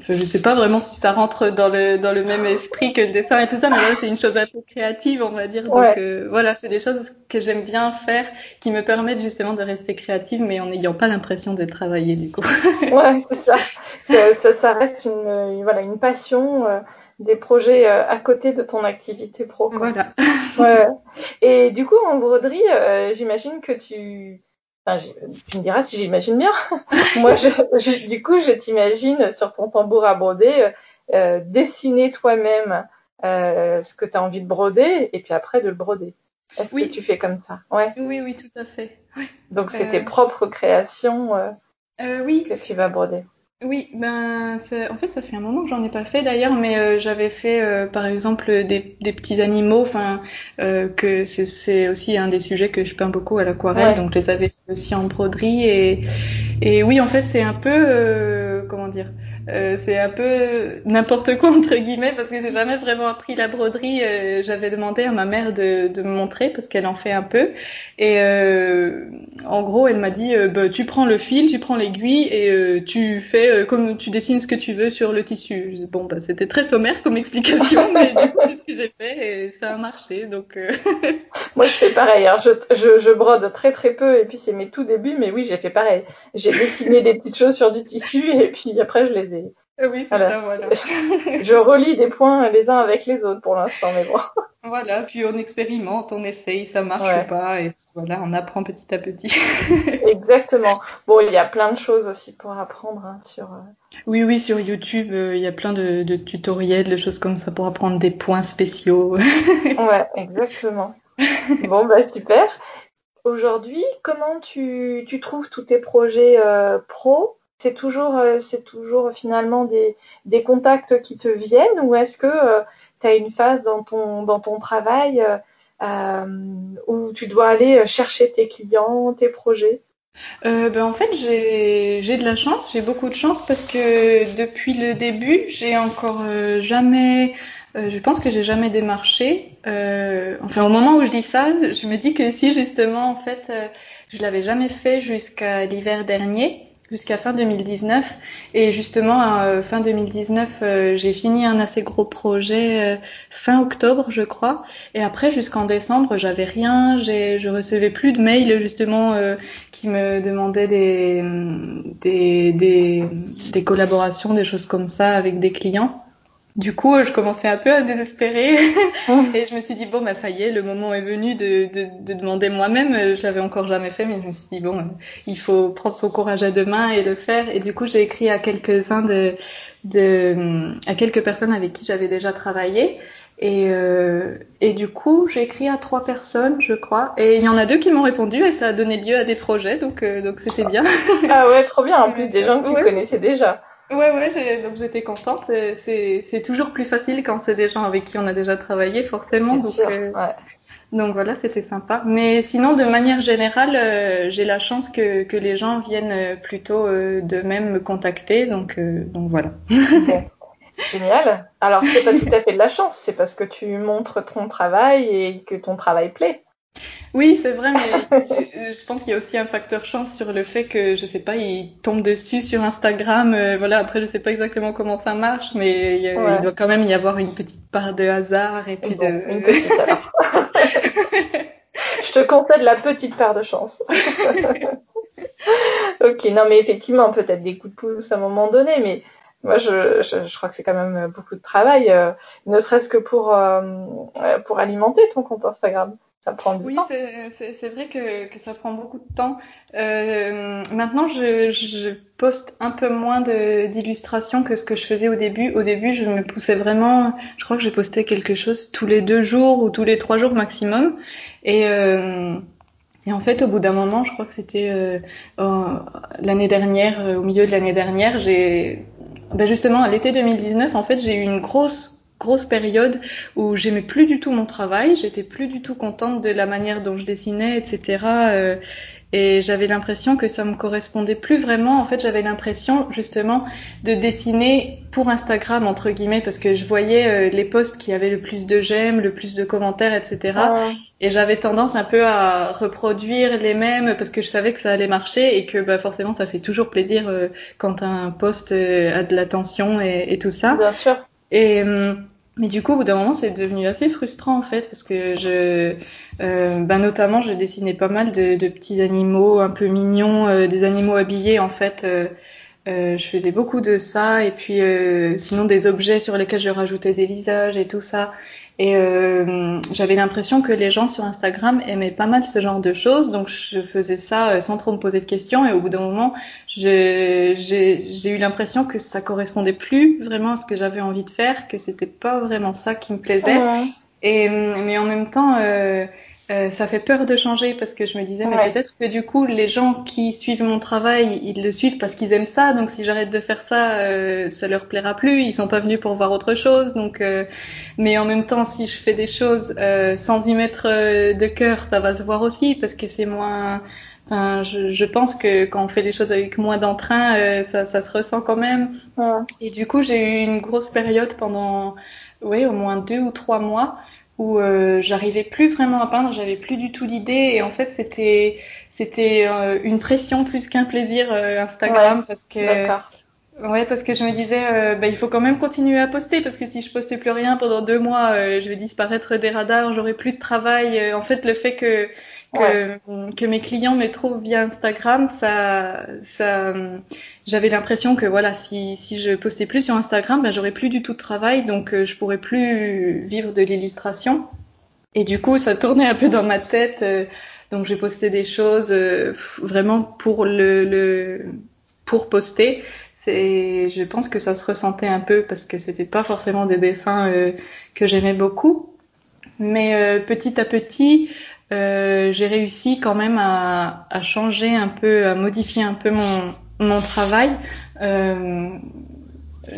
je sais pas vraiment si ça rentre dans le dans le même esprit que le dessin et tout ça, mais voilà, c'est une chose un peu créative, on va dire. Donc euh, voilà, c'est des choses que j'aime bien faire, qui me permettent justement de rester créative, mais en n'ayant pas l'impression de travailler du coup. *laughs* ouais, c'est ça. ça. ça. reste une voilà une passion. Euh, des projets euh, à côté de ton activité pro. Quoi. Voilà. ouais. Et du coup, en broderie, euh, j'imagine que tu Enfin, tu me diras si j'imagine bien. *laughs* Moi, je, je, du coup, je t'imagine sur ton tambour à broder, euh, dessiner toi-même euh, ce que tu as envie de broder et puis après de le broder. Est-ce oui. que tu fais comme ça? Ouais. Oui, oui, tout à fait. Donc, c'est tes euh, propres créations euh, oui. que tu vas broder. Oui, ben en fait ça fait un moment que j'en ai pas fait d'ailleurs, mais euh, j'avais fait euh, par exemple des, des, petits animaux, enfin euh, que c'est aussi un des sujets que je peins beaucoup à l'aquarelle, donc je les avais fait aussi en broderie et et oui en fait c'est un peu comment dire euh, c'est un peu n'importe quoi entre guillemets parce que j'ai jamais vraiment appris la broderie. Euh, J'avais demandé à ma mère de, de me montrer parce qu'elle en fait un peu. Et euh, en gros, elle m'a dit euh, bah, tu prends le fil, tu prends l'aiguille et euh, tu fais comme tu dessines ce que tu veux sur le tissu. Bon, bah, c'était très sommaire comme explication, mais du coup c'est ce que j'ai fait et ça a marché. Donc *laughs* moi je fais pareil. Hein. je, je, je brode très très peu et puis c'est mes tout débuts, mais oui j'ai fait pareil. J'ai dessiné des petites choses sur du tissu et puis après je les ah oui, ça, voilà. *laughs* je relis des points les uns avec les autres pour l'instant, mais bon. Voilà, puis on expérimente, on essaye, ça marche ou pas, et voilà, on apprend petit à petit. *laughs* *laughs* Exactement. Bon, il y a plein de choses aussi pour apprendre hein, sur. Euh, oui, oui, sur YouTube, euh, il y a plein de, de, tutoriels, de choses comme ça pour apprendre des points spéciaux. ouais, exactement. Bon, bah super. Aujourd'hui, comment tu, tu trouves tous tes projets euh, pro c'est toujours, euh, c'est toujours finalement des, contacts qui te viennent ou est-ce que euh, tu as une phase dans ton, dans ton travail euh, où tu dois aller chercher tes clients, tes projets? Ben en fait, j'ai de la chance, j'ai beaucoup de chance parce que depuis le début, j'ai encore jamais je pense que j'ai jamais démarché. Enfin, au moment où je dis ça, je me dis que si justement, en fait, je l'avais jamais fait jusqu'à l'hiver dernier, jusqu'à fin 2019. Et justement, euh, fin 2019, euh, j'ai fini un assez gros projet fin octobre, je crois. Et après, jusqu'en décembre, j'avais rien. Je recevais plus de mails justement qui me demandaient des, des, des, des collaborations, des choses comme ça avec des clients. Du coup, je commençais un peu à désespérer *laughs* et je me suis dit bon bah ça y est, le moment est venu de, de, de demander moi-même. J'avais encore jamais fait, mais je me suis dit bon, il faut prendre son courage à deux mains et le faire. Et du coup, j'ai écrit à quelques-uns de, de, à quelques personnes avec qui j'avais déjà travaillé. Et, euh, et du coup, j'ai écrit à trois personnes, je crois. Et il y en a deux qui m'ont répondu et ça a donné lieu à des projets, donc euh, donc c'était bien. ah ouais, trop bien. En *laughs* plus des gens que tu connaissais déjà. Ouais, ouais, donc j'étais contente. C'est toujours plus facile quand c'est des gens avec qui on a déjà travaillé, forcément. Donc, sûr, euh, ouais. donc voilà, c'était sympa. Mais sinon, de manière générale, euh, j'ai la chance que, que les gens viennent euh, plutôt de même me contacter. Donc, donc voilà. Génial. Alors, c'est pas tout à fait de la chance, c'est parce que tu montres ton travail et que ton travail plaît. Oui, c'est vrai, mais je pense qu'il y a aussi un facteur chance sur le fait que, je sais pas, il tombe dessus sur Instagram. Euh, voilà, après, je sais pas exactement comment ça marche, mais il, doit quand même y avoir une petite part de hasard et puis de. Une petite *laughs* je te concède la petite part de chance. *laughs* ok, non, mais effectivement, peut-être des coups de pouce à un moment donné, mais moi, je, je, crois que c'est quand même beaucoup de travail, euh, ne serait-ce que pour, euh, pour alimenter ton compte Instagram. Ça prend du oui, temps. Oui, c'est vrai que, que, ça prend beaucoup de temps. Euh, maintenant, je, je, poste un peu moins d'illustrations que ce que je faisais au début. Au début, je me poussais vraiment. Je crois que j'ai posté quelque chose tous les deux jours ou tous les trois jours maximum. Et, euh, et en fait, au bout d'un moment, je crois que c'était euh, l'année dernière, euh, au milieu de l'année dernière, j'ai ben justement à l'été 2019, en fait, j'ai eu une grosse grosse période où j'aimais plus du tout mon travail, j'étais plus du tout contente de la manière dont je dessinais, etc. Euh, et j'avais l'impression que ça me correspondait plus vraiment. En fait, j'avais l'impression justement de dessiner pour Instagram entre guillemets parce que je voyais euh, les posts qui avaient le plus de j'aime, le plus de commentaires, etc. Et j'avais tendance un peu à reproduire les mêmes parce que je savais que ça allait marcher et que bah, forcément ça fait toujours plaisir euh, quand un post a de l'attention et, et, tout ça. Bien sûr. Et hum, mais du coup, au bout d'un moment, c'est devenu assez frustrant en fait, parce que je, euh, ben notamment, je dessinais pas mal de, petits animaux un peu mignons, euh, des animaux habillés en fait. Euh, euh je faisais beaucoup de ça, et puis sinon des objets sur lesquels je rajoutais des visages et tout ça. Et euh, j'avais l'impression que les gens sur Instagram aimaient pas mal ce genre de choses, donc je faisais ça euh, sans trop me poser de questions. Et au bout d'un moment, j'ai eu l'impression que ça correspondait plus vraiment à ce que j'avais envie de faire, que c'était pas vraiment ça qui me plaisait. Et mais en même temps, euh, euh, ça fait peur de changer parce que je me disais, mais peut-être que du coup, les gens qui suivent mon travail, ils le suivent parce qu'ils aiment ça. Donc, si j'arrête de faire ça, euh, ça leur plaira plus. Ils sont pas venus pour voir autre chose. Donc, euh, mais en même temps, si je fais des choses euh, sans y mettre de cœur, ça va se voir aussi parce que c'est moins. Enfin, je, je, pense que quand on fait les choses avec moins d'entrain, ça, ça, se ressent quand même. Et du coup, j'ai eu une grosse période pendant, oui, au moins deux ou trois mois où euh, j'arrivais plus vraiment à peindre, j'avais plus du tout d'idées et en fait c'était c'était euh, une pression plus qu'un plaisir euh, Instagram parce que ouais parce que je me disais bah, il faut quand même continuer à poster parce que si je postais plus rien pendant deux mois je vais disparaître des radars, j'aurai plus de travail. en fait le fait que que, que mes clients me trouvent via Instagram, ça, ça, j'avais l'impression que voilà, si, si je postais plus sur Instagram, ben j'aurais plus du tout de travail, donc euh, je pourrais plus vivre de l'illustration. Et du coup, ça tournait un peu dans ma tête. Euh, donc j'ai posté des choses euh, vraiment pour le, le pour poster. C'est, je pense que ça se ressentait un peu parce que c'était pas forcément des dessins que j'aimais beaucoup. Mais petit à petit, euh, j'ai réussi quand même à, à, changer un peu, à modifier un peu mon, mon travail. Euh,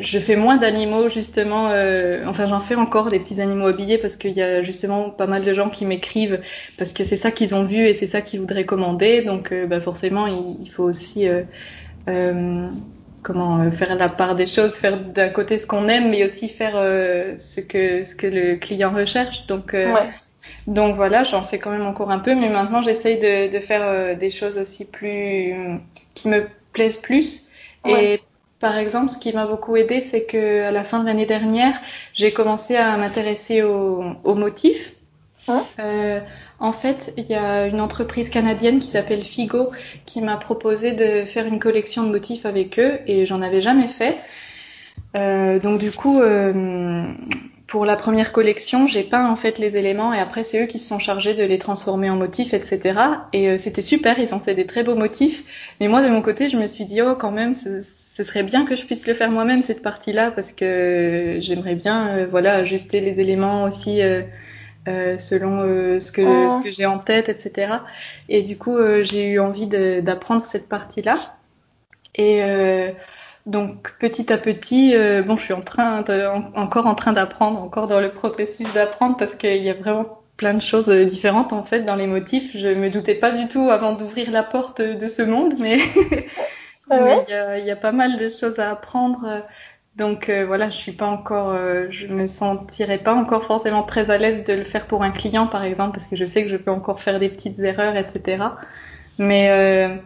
je fais moins d'animaux justement, euh, enfin j'en fais encore des petits animaux habillés parce qu'il y a justement pas mal de gens qui m'écrivent parce que c'est ça qu'ils ont vu et c'est ça qu'ils voudraient commander. Donc euh, bah forcément il, faut aussi euh, comment faire la part des choses, faire d'un côté ce qu'on aime, mais aussi faire ce que ce que le client recherche. Donc ouais. Donc voilà, j'en fais quand même encore un peu, mais maintenant j'essaye de, de faire des choses aussi plus qui me plaisent plus. Et par exemple, ce qui m'a beaucoup aidé, c'est que à la fin de l'année dernière, j'ai commencé à m'intéresser aux, motifs. Euh, en fait, il y a une entreprise canadienne qui s'appelle Figo qui m'a proposé de faire une collection de motifs avec eux et j'en avais jamais fait. Euh, donc du coup, euh, pour la première collection, j'ai peint en fait les éléments et après c'est eux qui se sont chargés de les transformer en motifs, etc. Et euh, c'était super, ils ont fait des très beaux motifs. Mais moi de mon côté, je me suis dit oh quand même, ce serait bien que je puisse le faire moi-même cette partie-là parce que j'aimerais bien euh, voilà ajuster les éléments aussi euh, euh selon euh, ce que oh. ce que j'ai en tête etc et du coup j'ai eu envie d'apprendre cette partie-là et donc petit à petit bon je suis en train de, encore en train d'apprendre encore dans le processus d'apprendre parce qu'il y a vraiment plein de choses différentes en fait dans les motifs je me doutais pas du tout avant d'ouvrir la porte de ce monde mais Ah *laughs* il, y a, il y, a, pas mal de choses à apprendre. Donc euh, voilà, je suis pas encore, euh, je me sentirais pas encore forcément très à l'aise de le faire pour un client par exemple, parce que je sais que je peux encore faire des petites erreurs, etc. Mais euh,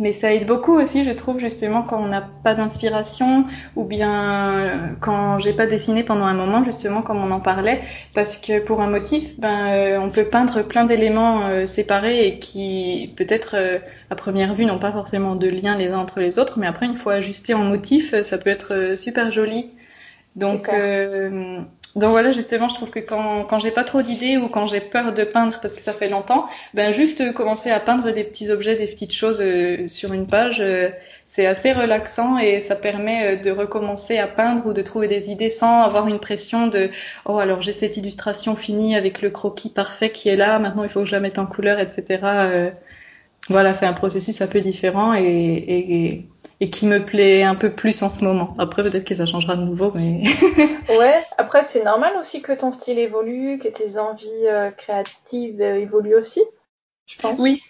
mais ça aide beaucoup aussi, je trouve, justement, quand on n'a pas d'inspiration ou bien euh, quand j'ai pas dessiné pendant un moment, justement, comme on en parlait, parce que pour un motif, ben, euh, on peut peindre plein d'éléments euh, séparés et qui, peut-être, à première vue, n'ont pas forcément de lien les uns entre les autres, mais après, une fois ajusté en motif, ça peut être super joli. Donc, donc voilà, justement, je trouve que quand, quand j'ai pas trop d'idées ou quand j'ai peur de peindre parce que ça fait longtemps, ben juste commencer à peindre des petits objets, des petites choses euh, sur une page, euh, c'est assez relaxant et ça permet euh, de recommencer à peindre ou de trouver des idées sans avoir une pression de oh alors j'ai cette illustration finie avec le croquis parfait qui est là, maintenant il faut que je la mette en couleur, etc. voilà, c'est un processus un peu différent et, et et qui me plaît un peu plus en ce moment. Après, peut-être que ça changera de nouveau, mais. *laughs* ouais. Après, c'est normal aussi que ton style évolue, que tes envies euh, créatives euh, évoluent aussi. Je pense. Oui.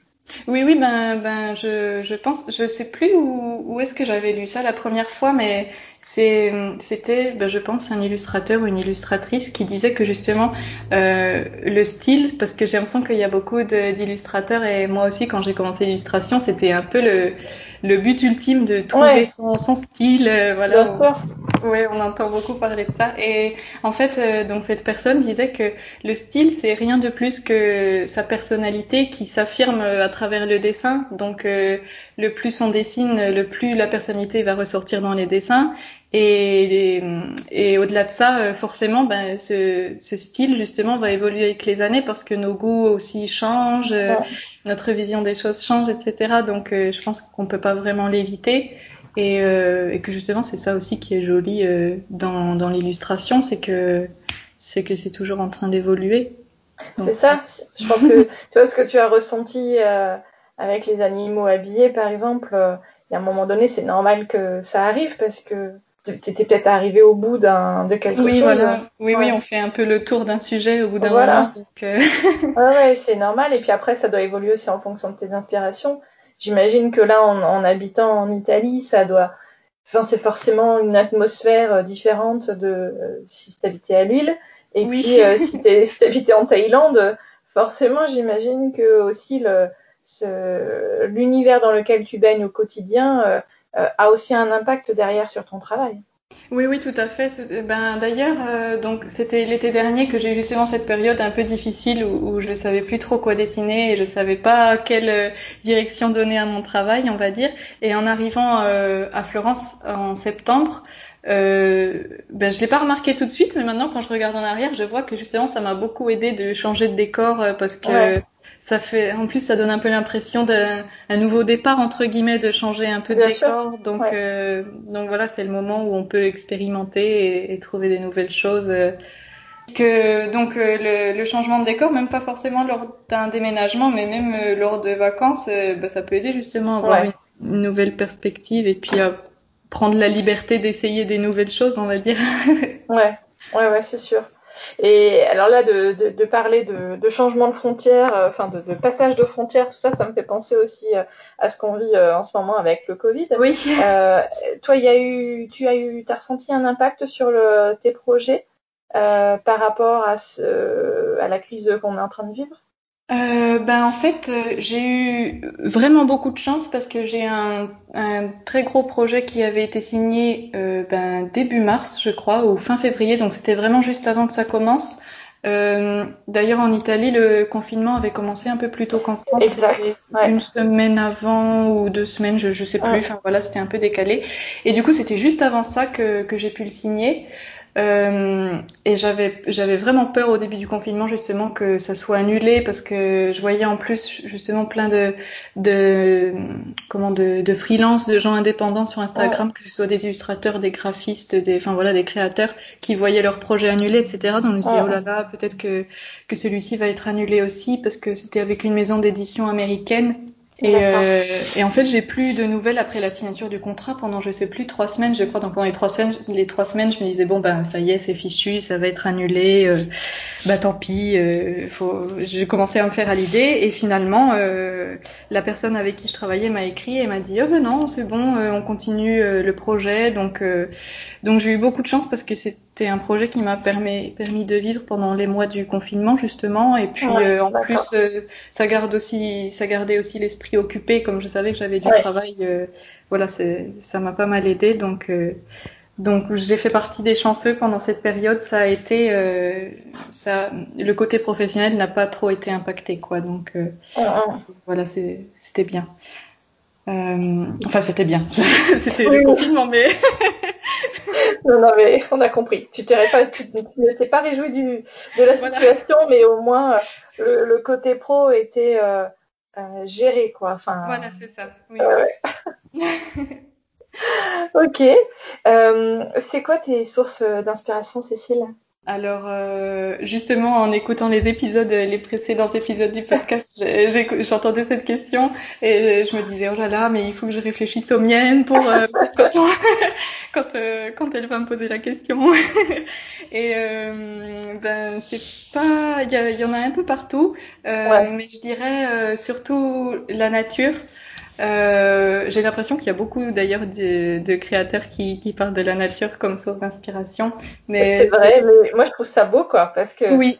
Oui, oui, ben, ben, je, je pense, je sais plus où, où est-ce que j'avais lu ça la première fois, mais c'était, ben, je pense, un illustrateur ou une illustratrice qui disait que justement euh, le style, parce que j'ai l'impression qu'il y a beaucoup d'illustrateurs et moi aussi quand j'ai commencé l'illustration, c'était un peu le le but ultime de trouver son, son, style. Euh, voilà. Oui, on entend beaucoup parler de ça. Et en fait, euh, donc cette personne disait que le style, c'est rien de plus que sa personnalité qui s'affirme euh, à travers le dessin. Donc, le plus on dessine, le plus la personnalité va ressortir dans les dessins. Et, et au-delà de ça, euh, forcément, ben, ce, ce, style justement va évoluer avec les années parce que nos goûts aussi changent, euh, notre vision des choses change, etc. Donc, euh, je pense qu'on peut pas vraiment l'éviter et, et, que justement, c'est ça aussi qui est joli dans, dans l'illustration, c'est que c'est que c'est toujours en train d'évoluer. C'est ça. Je pense que tu vois ce que tu as ressenti avec les animaux habillés, par exemple. Il y a un moment donné, c'est normal que ça arrive parce que t'étais peut-être arrivé au bout d'un de quelque oui, chose. Voilà. Oui, oui, on fait un peu le tour d'un sujet au bout d'un moment. Donc euh... *laughs* ouais, ouais, c'est normal. Et puis après, ça doit évoluer aussi en fonction de tes inspirations. J'imagine que là, en, en, habitant en Italie, ça doit. Enfin, c'est forcément une atmosphère euh, différente de euh, si t'habitais à Lille. Et oui. puis, euh, si t'habitais en Thaïlande, forcément, j'imagine que aussi le l'univers dans lequel tu baignes au quotidien a aussi un impact derrière sur ton travail. Oui, oui, tout à fait. Euh, ben, d'ailleurs, euh, donc c'était l'été dernier que j'ai eu justement cette période un peu difficile où, où je ne savais plus trop quoi dessiner et je savais pas quelle direction donner à mon travail, on va dire. Et en arrivant euh, à Florence en septembre, euh, ben, je l'ai pas remarqué tout de suite, mais maintenant quand je regarde en arrière, je vois que justement ça m'a beaucoup aidé de changer de décor parce que ouais ça fait, en plus, ça donne un peu l'impression d'un nouveau départ entre guillemets, de changer un peu de décor. Donc, euh, donc voilà, c'est le moment où on peut expérimenter et, et trouver des nouvelles choses. Euh, que donc euh, le, le, changement de décor, même pas forcément lors d'un déménagement, mais même euh, lors de vacances, bah, ça peut aider justement à avoir une, une, nouvelle perspective et puis à prendre la liberté d'essayer des nouvelles choses, on va dire. *laughs* ouais, ouais, ouais, c'est sûr. Et alors là, de, de, de parler de, de, changement de frontières, euh, enfin de, de, passage de frontières, tout ça, ça me fait penser aussi euh, à ce qu'on vit en ce moment avec le Covid. Oui. Euh, toi, il y a eu, tu as eu, as ressenti un impact sur le, tes projets par rapport à, ce, à la crise qu'on est en train de vivre? Euh, ben en fait, euh, j'ai eu vraiment beaucoup de chance parce que j'ai un, un, très gros projet qui avait été signé euh, ben, début mars, je crois, ou fin février, donc c'était vraiment juste avant que ça commence. Euh, D'ailleurs, en Italie, le confinement avait commencé un peu plus tôt qu'en France. Exact. Ouais. Une semaine avant ou deux semaines, je, je sais plus. Enfin voilà, c'était un peu décalé. Et du coup, c'était juste avant ça que, que j'ai pu le signer. Euh, et j'avais j'avais vraiment peur au début du confinement justement que ça soit annulé parce que je voyais en plus justement plein de de comment de, de freelance de gens indépendants sur Instagram ouais. que ce soit des illustrateurs des graphistes des enfin voilà des créateurs qui voyaient leurs projets annulés etc donc je me disais ouais. oh là là peut-être que que celui-ci va être annulé aussi parce que c'était avec une maison d'édition américaine et, euh, et, en fait, j'ai plus de nouvelles après la signature du contrat pendant, je sais plus, trois semaines, je crois. Donc pendant les trois semaines, les trois semaines, je me disais bon ben ça y est, c'est fichu, ça va être annulé. Euh, bah tant pis. Euh, faut... J'ai commencé à me faire à l'idée et finalement, euh, la personne avec qui je travaillais m'a écrit et m'a dit oh ben non, c'est bon, euh, on continue le projet. Donc donc j'ai eu beaucoup de chance parce que c'était un projet qui m'a permis permis de vivre pendant les mois du confinement justement. Et puis ouais, en plus, ça garde aussi, ça gardait aussi l'esprit occupé, comme je savais que j'avais du ouais. travail. Euh, voilà, ça m'a pas mal aidé. Donc, euh, donc j'ai fait partie des chanceux pendant cette période. Ça a été, euh, ça, le côté professionnel n'a pas trop été impacté, quoi. Donc, ouais. donc voilà, c'était bien. Enfin, c'était bien. *laughs* c'était oui. le confinement, mais. *laughs* non, non, mais on a compris. Tu pas, tu, ne t'es pas réjoui du, de la situation, voilà. mais au moins le, le, côté pro était euh, euh, géré, quoi. Enfin, voilà, c'est ça. Oui. *laughs* Ok. Euh, c'est quoi tes sources d'inspiration, Cécile? Alors euh, justement en écoutant les épisodes, les précédents épisodes du podcast, j'entendais cette question et je me disais oh là là mais il faut que je réfléchisse aux miennes pour, euh, *laughs* pour quand, on, *laughs* quand, euh, quand elle va me poser la question. *laughs* et euh, ben c'est pas il y, y, en a un peu partout, ouais. mais je dirais surtout la nature. Euh, j'ai l'impression qu'il y a beaucoup d'ailleurs de, de, créateurs qui, qui, parlent de la nature comme source d'inspiration. Mais c'est vrai, mais moi je trouve ça beau quoi, parce que oui.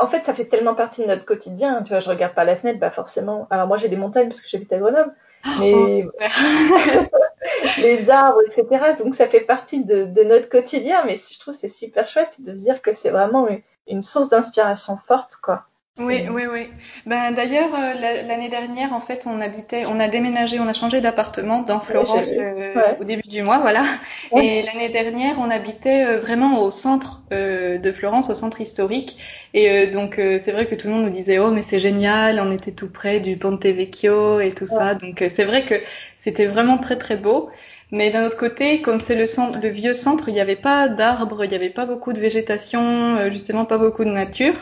en fait ça fait tellement partie de notre quotidien. Tu vois, je regarde pas la fenêtre, bah forcément. Alors moi j'ai des montagnes parce que j'habite à Grenoble, mais oh, *laughs* les arbres, etc. Donc ça fait partie de, de, notre quotidien, mais je trouve c'est super chouette de se dire que c'est vraiment une, une source d'inspiration forte quoi. Oui, oui, oui. Ben d'ailleurs euh, l'année dernière, en fait, on habitait, on a déménagé, on a changé d'appartement dans Florence euh, ouais. au début du mois, voilà. Ouais. Et l'année dernière, on habitait euh, vraiment au centre euh, de Florence, au centre historique. Et euh, donc c'est vrai que tout le monde nous disait oh mais c'est génial, on était tout près du Ponte Vecchio et tout ouais. ça. Donc c'est vrai que c'était vraiment très très beau. Mais d'un autre côté, comme c'est le, centre, le vieux centre, il n'y avait pas d'arbres, il n'y avait pas beaucoup de végétation, justement pas beaucoup de nature.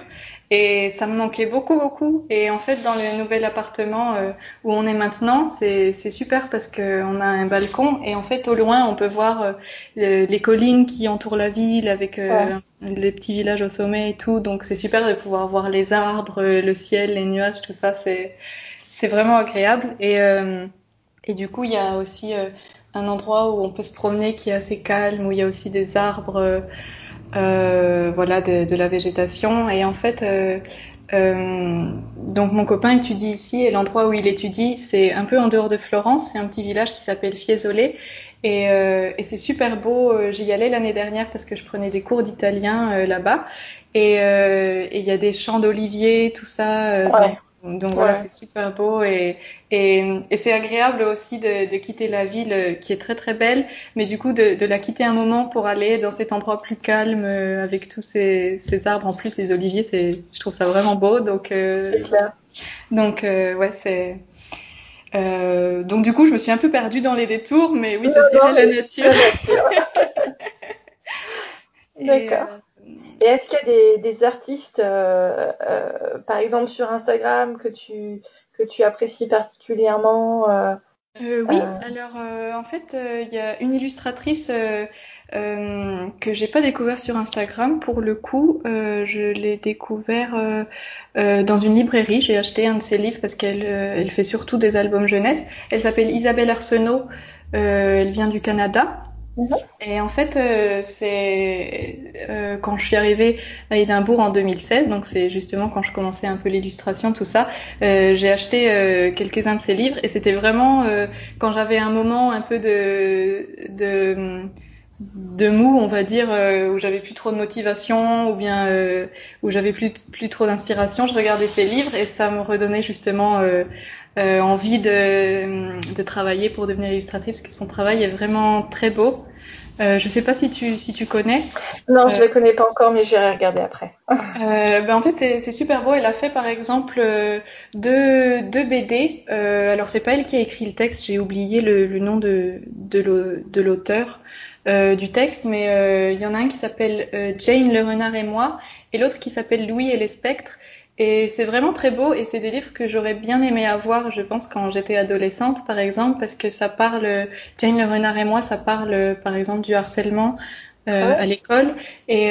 Et ça me manquait beaucoup, beaucoup. Et en fait, dans le nouvel appartement euh, où on est maintenant, c'est super parce qu'on a un balcon et en fait, au loin, on peut voir euh, les collines qui entourent la ville avec euh, ouais. les petits villages au sommet et tout. Donc, c'est super de pouvoir voir les arbres, le ciel, les nuages, tout ça. C'est vraiment agréable. Et, et du coup, il y a aussi un endroit où on peut se promener qui est assez calme, où il y a aussi des arbres voilà, de, de, la végétation. Et en fait, euh, euh, donc mon copain étudie ici et l'endroit où il étudie, c'est un peu en dehors de Florence. C'est un petit village qui s'appelle Fiesole. Et, euh, et c'est super beau. J'y allais l'année dernière parce que je prenais des cours d'italien euh, là-bas. Et il y a des champs d'oliviers, tout ça. Ouais. Donc voilà, ouais. c'est super beau et, et, et c'est agréable aussi de, de, quitter la ville euh, qui est très très belle, mais du coup de, de, la quitter un moment pour aller dans cet endroit plus calme euh, avec tous ces, ces arbres. En plus, les oliviers, c'est, je trouve ça vraiment beau. Donc euh, c'est clair. Donc euh, ouais, c'est. Euh, donc du coup, je me suis un peu perdue dans les détours, mais oui, je dirais la nature. *laughs* *laughs* D'accord. Et est-ce qu'il y a des, des artistes, euh, euh, par exemple sur Instagram, que tu, que tu apprécies particulièrement, euh, oui, alors en fait, il y a une illustratrice que j'ai pas découvert sur Instagram. Pour le coup, je l'ai découvert dans une librairie. J'ai acheté un de ses livres parce qu'elle elle fait surtout des albums jeunesse. Elle s'appelle Isabelle Arsenault. elle vient du Canada. Mhm. Et en fait, c'est quand je suis arrivée à Édimbourg en 2016, donc c'est justement quand je commençais un peu l'illustration, tout ça. j'ai acheté quelques-uns de ses livres et c'était vraiment quand j'avais un moment un peu de, de de mou, on va dire, euh, où j'avais plus trop de motivation ou bien euh, où j'avais plus plus trop d'inspiration, je regardais ses livres et ça me redonnait justement euh, envie de, de travailler pour devenir illustratrice, parce que son travail est vraiment très beau. je sais pas si tu si tu connais. Non, je le connais pas encore, mais j'irai regarder après. *laughs* ben en fait, c'est super beau. Elle a fait par exemple deux, deux BD. alors c'est pas elle qui a écrit le texte, j'ai oublié le, le nom de de l'auteur. Euh, du texte, mais euh, il y en a un qui s'appelle euh, Jane le renard et moi, et l'autre qui s'appelle Louis et les spectres. Et c'est vraiment très beau, et c'est des livres que j'aurais bien aimé avoir, je pense, quand j'étais adolescente, par exemple, parce que ça parle, Jane le renard et moi, ça parle, par exemple, du harcèlement. à l'école et,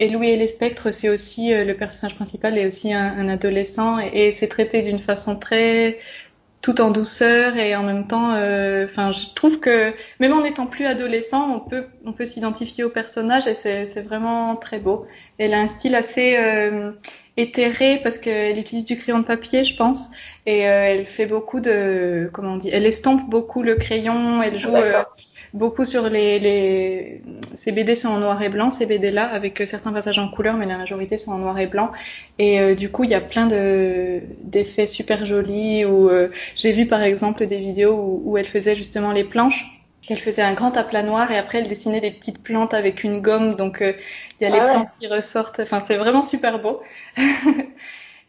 et, Louis et les spectres c'est aussi le personnage principal est aussi un, un adolescent et, et c'est traité d'une façon très tout en douceur et en même temps, euh, enfin, je trouve que même en étant plus adolescent, on peut on peut s'identifier au personnage et c'est c'est vraiment très beau. Elle a un style assez euh, éthéré parce qu'elle utilise du crayon de papier, je pense, et euh, elle fait beaucoup de comment on dit, elle estompe beaucoup le crayon, elle joue beaucoup sur les, les... Ces BD sont en noir et blanc, ces BD-là, avec euh, certains passages en couleur, mais la majorité sont en noir et blanc. Et euh, du coup, il y a plein de d'effets super jolis. Où euh, j'ai vu par exemple des vidéos où, où, elle faisait justement les planches. Elle faisait un grand aplat noir et après elle dessinait des petites plantes avec une gomme. Donc il y a les ah plantes qui ressortent. Enfin, c'est vraiment super beau. *laughs*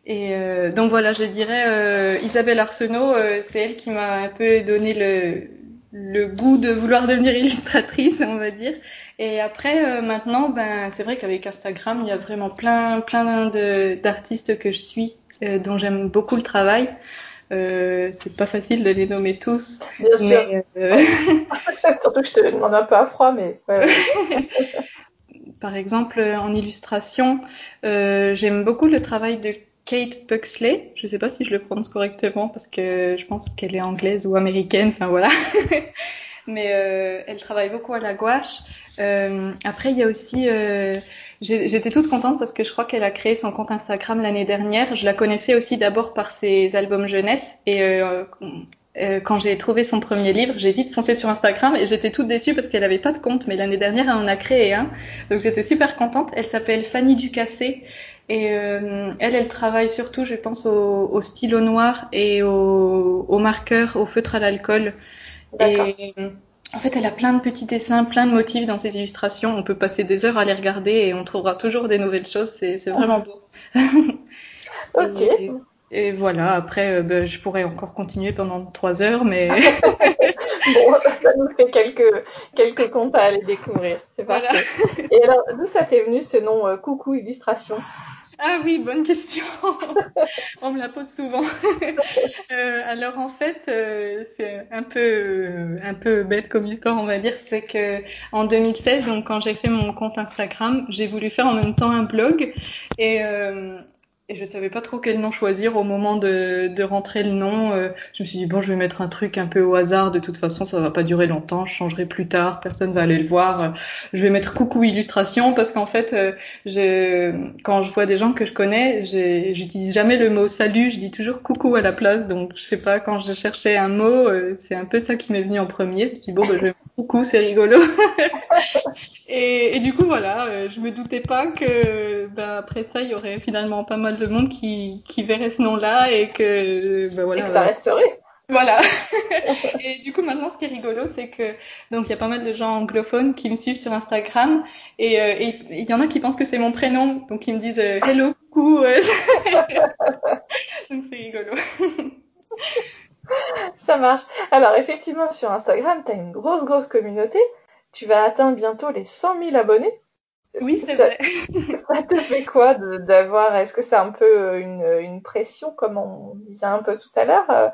Et donc voilà, je dirais Isabelle Arsenault, c'est elle qui m'a un peu donné le, le goût de vouloir devenir illustratrice, on va dire. Et après, euh, maintenant, ben, c'est vrai qu'avec Instagram, il y a vraiment plein, plein d'artistes que je suis, euh, dont j'aime beaucoup le travail. Euh, c'est pas facile de les nommer tous. Bien sûr. Euh, *laughs* Surtout que je te demande un peu à froid, mais. *laughs* Par exemple, en illustration, j'aime beaucoup le travail de Kate Puxley. Je sais pas si je le prononce correctement parce que je pense qu'elle est anglaise ou américaine. Enfin voilà. *laughs* Mais euh, elle travaille beaucoup à la gouache. Euh, après, il y a aussi, euh, j'étais toute contente parce que je crois qu'elle a créé son compte Instagram l'année dernière. Je la connaissais aussi d'abord par ses albums jeunesse et euh, euh, quand j'ai trouvé son premier livre, j'ai vite foncé sur Instagram et j'étais toute déçue parce qu'elle avait pas de compte. Mais l'année dernière, elle en a créé un, donc j'étais super contente. Elle s'appelle Fanny Ducassé et euh, elle, elle travaille surtout, je pense, au, au stylo noir et au, au marqueur, au feutre à l'alcool. Et en fait, elle a plein de petits dessins, plein de motifs dans ses illustrations. On peut passer des heures à les regarder et on trouvera toujours des nouvelles choses. C'est vraiment beau. *laughs* ok. Et, voilà, après, euh, ben, je pourrais encore continuer pendant trois heures, mais... *laughs* *laughs* bon, ça nous fait quelques, quelques comptes à aller découvrir. C'est parfait. Et alors, d'où ça t'est venu ce nom Coucou Illustration ah oui, bonne question. *laughs* On me la pose souvent. *laughs* euh, alors en fait, euh, c'est un peu un peu bête comme histoire, on va dire, c'est que en 2016, donc quand j'ai fait mon compte Instagram, j'ai voulu faire en même temps un blog et euh, et je savais pas trop quel nom choisir au moment de, de rentrer le nom. Euh, je me suis dit bon, je vais mettre un truc un peu au hasard. De toute façon, ça va pas durer longtemps. Je changerai plus tard. Personne va aller le voir. Je vais mettre coucou illustration parce qu'en fait, euh, je, quand je vois des gens que je connais, j'utilise jamais le mot salut. Je dis toujours coucou à la place. Donc je sais pas quand je cherchais un mot, euh, c'est un peu ça qui m'est venu en premier. Je me suis dit bon, bah, je vais mettre coucou, c'est rigolo. *laughs* Et, et, du coup, voilà, euh, je me doutais pas que bah, après ça, il y aurait finalement pas mal de monde qui, qui verrait ce nom-là et que, bah, voilà, et que ça resterait. Voilà. *laughs* et du coup, maintenant, ce qui est rigolo, c'est que donc il y a pas mal de gens anglophones qui me suivent sur Instagram et euh, il y en a qui pensent que c'est mon prénom, donc ils me disent euh, hello, coucou. *laughs* donc c'est rigolo. Ça marche. Alors effectivement, sur Instagram, tu as une grosse, grosse communauté tu vas atteindre bientôt les 100 000 abonnés. Oui, c'est vrai. *laughs* ça te fait quoi d'avoir Est-ce que c'est un peu une, une, pression, comme on disait un peu tout à l'heure euh,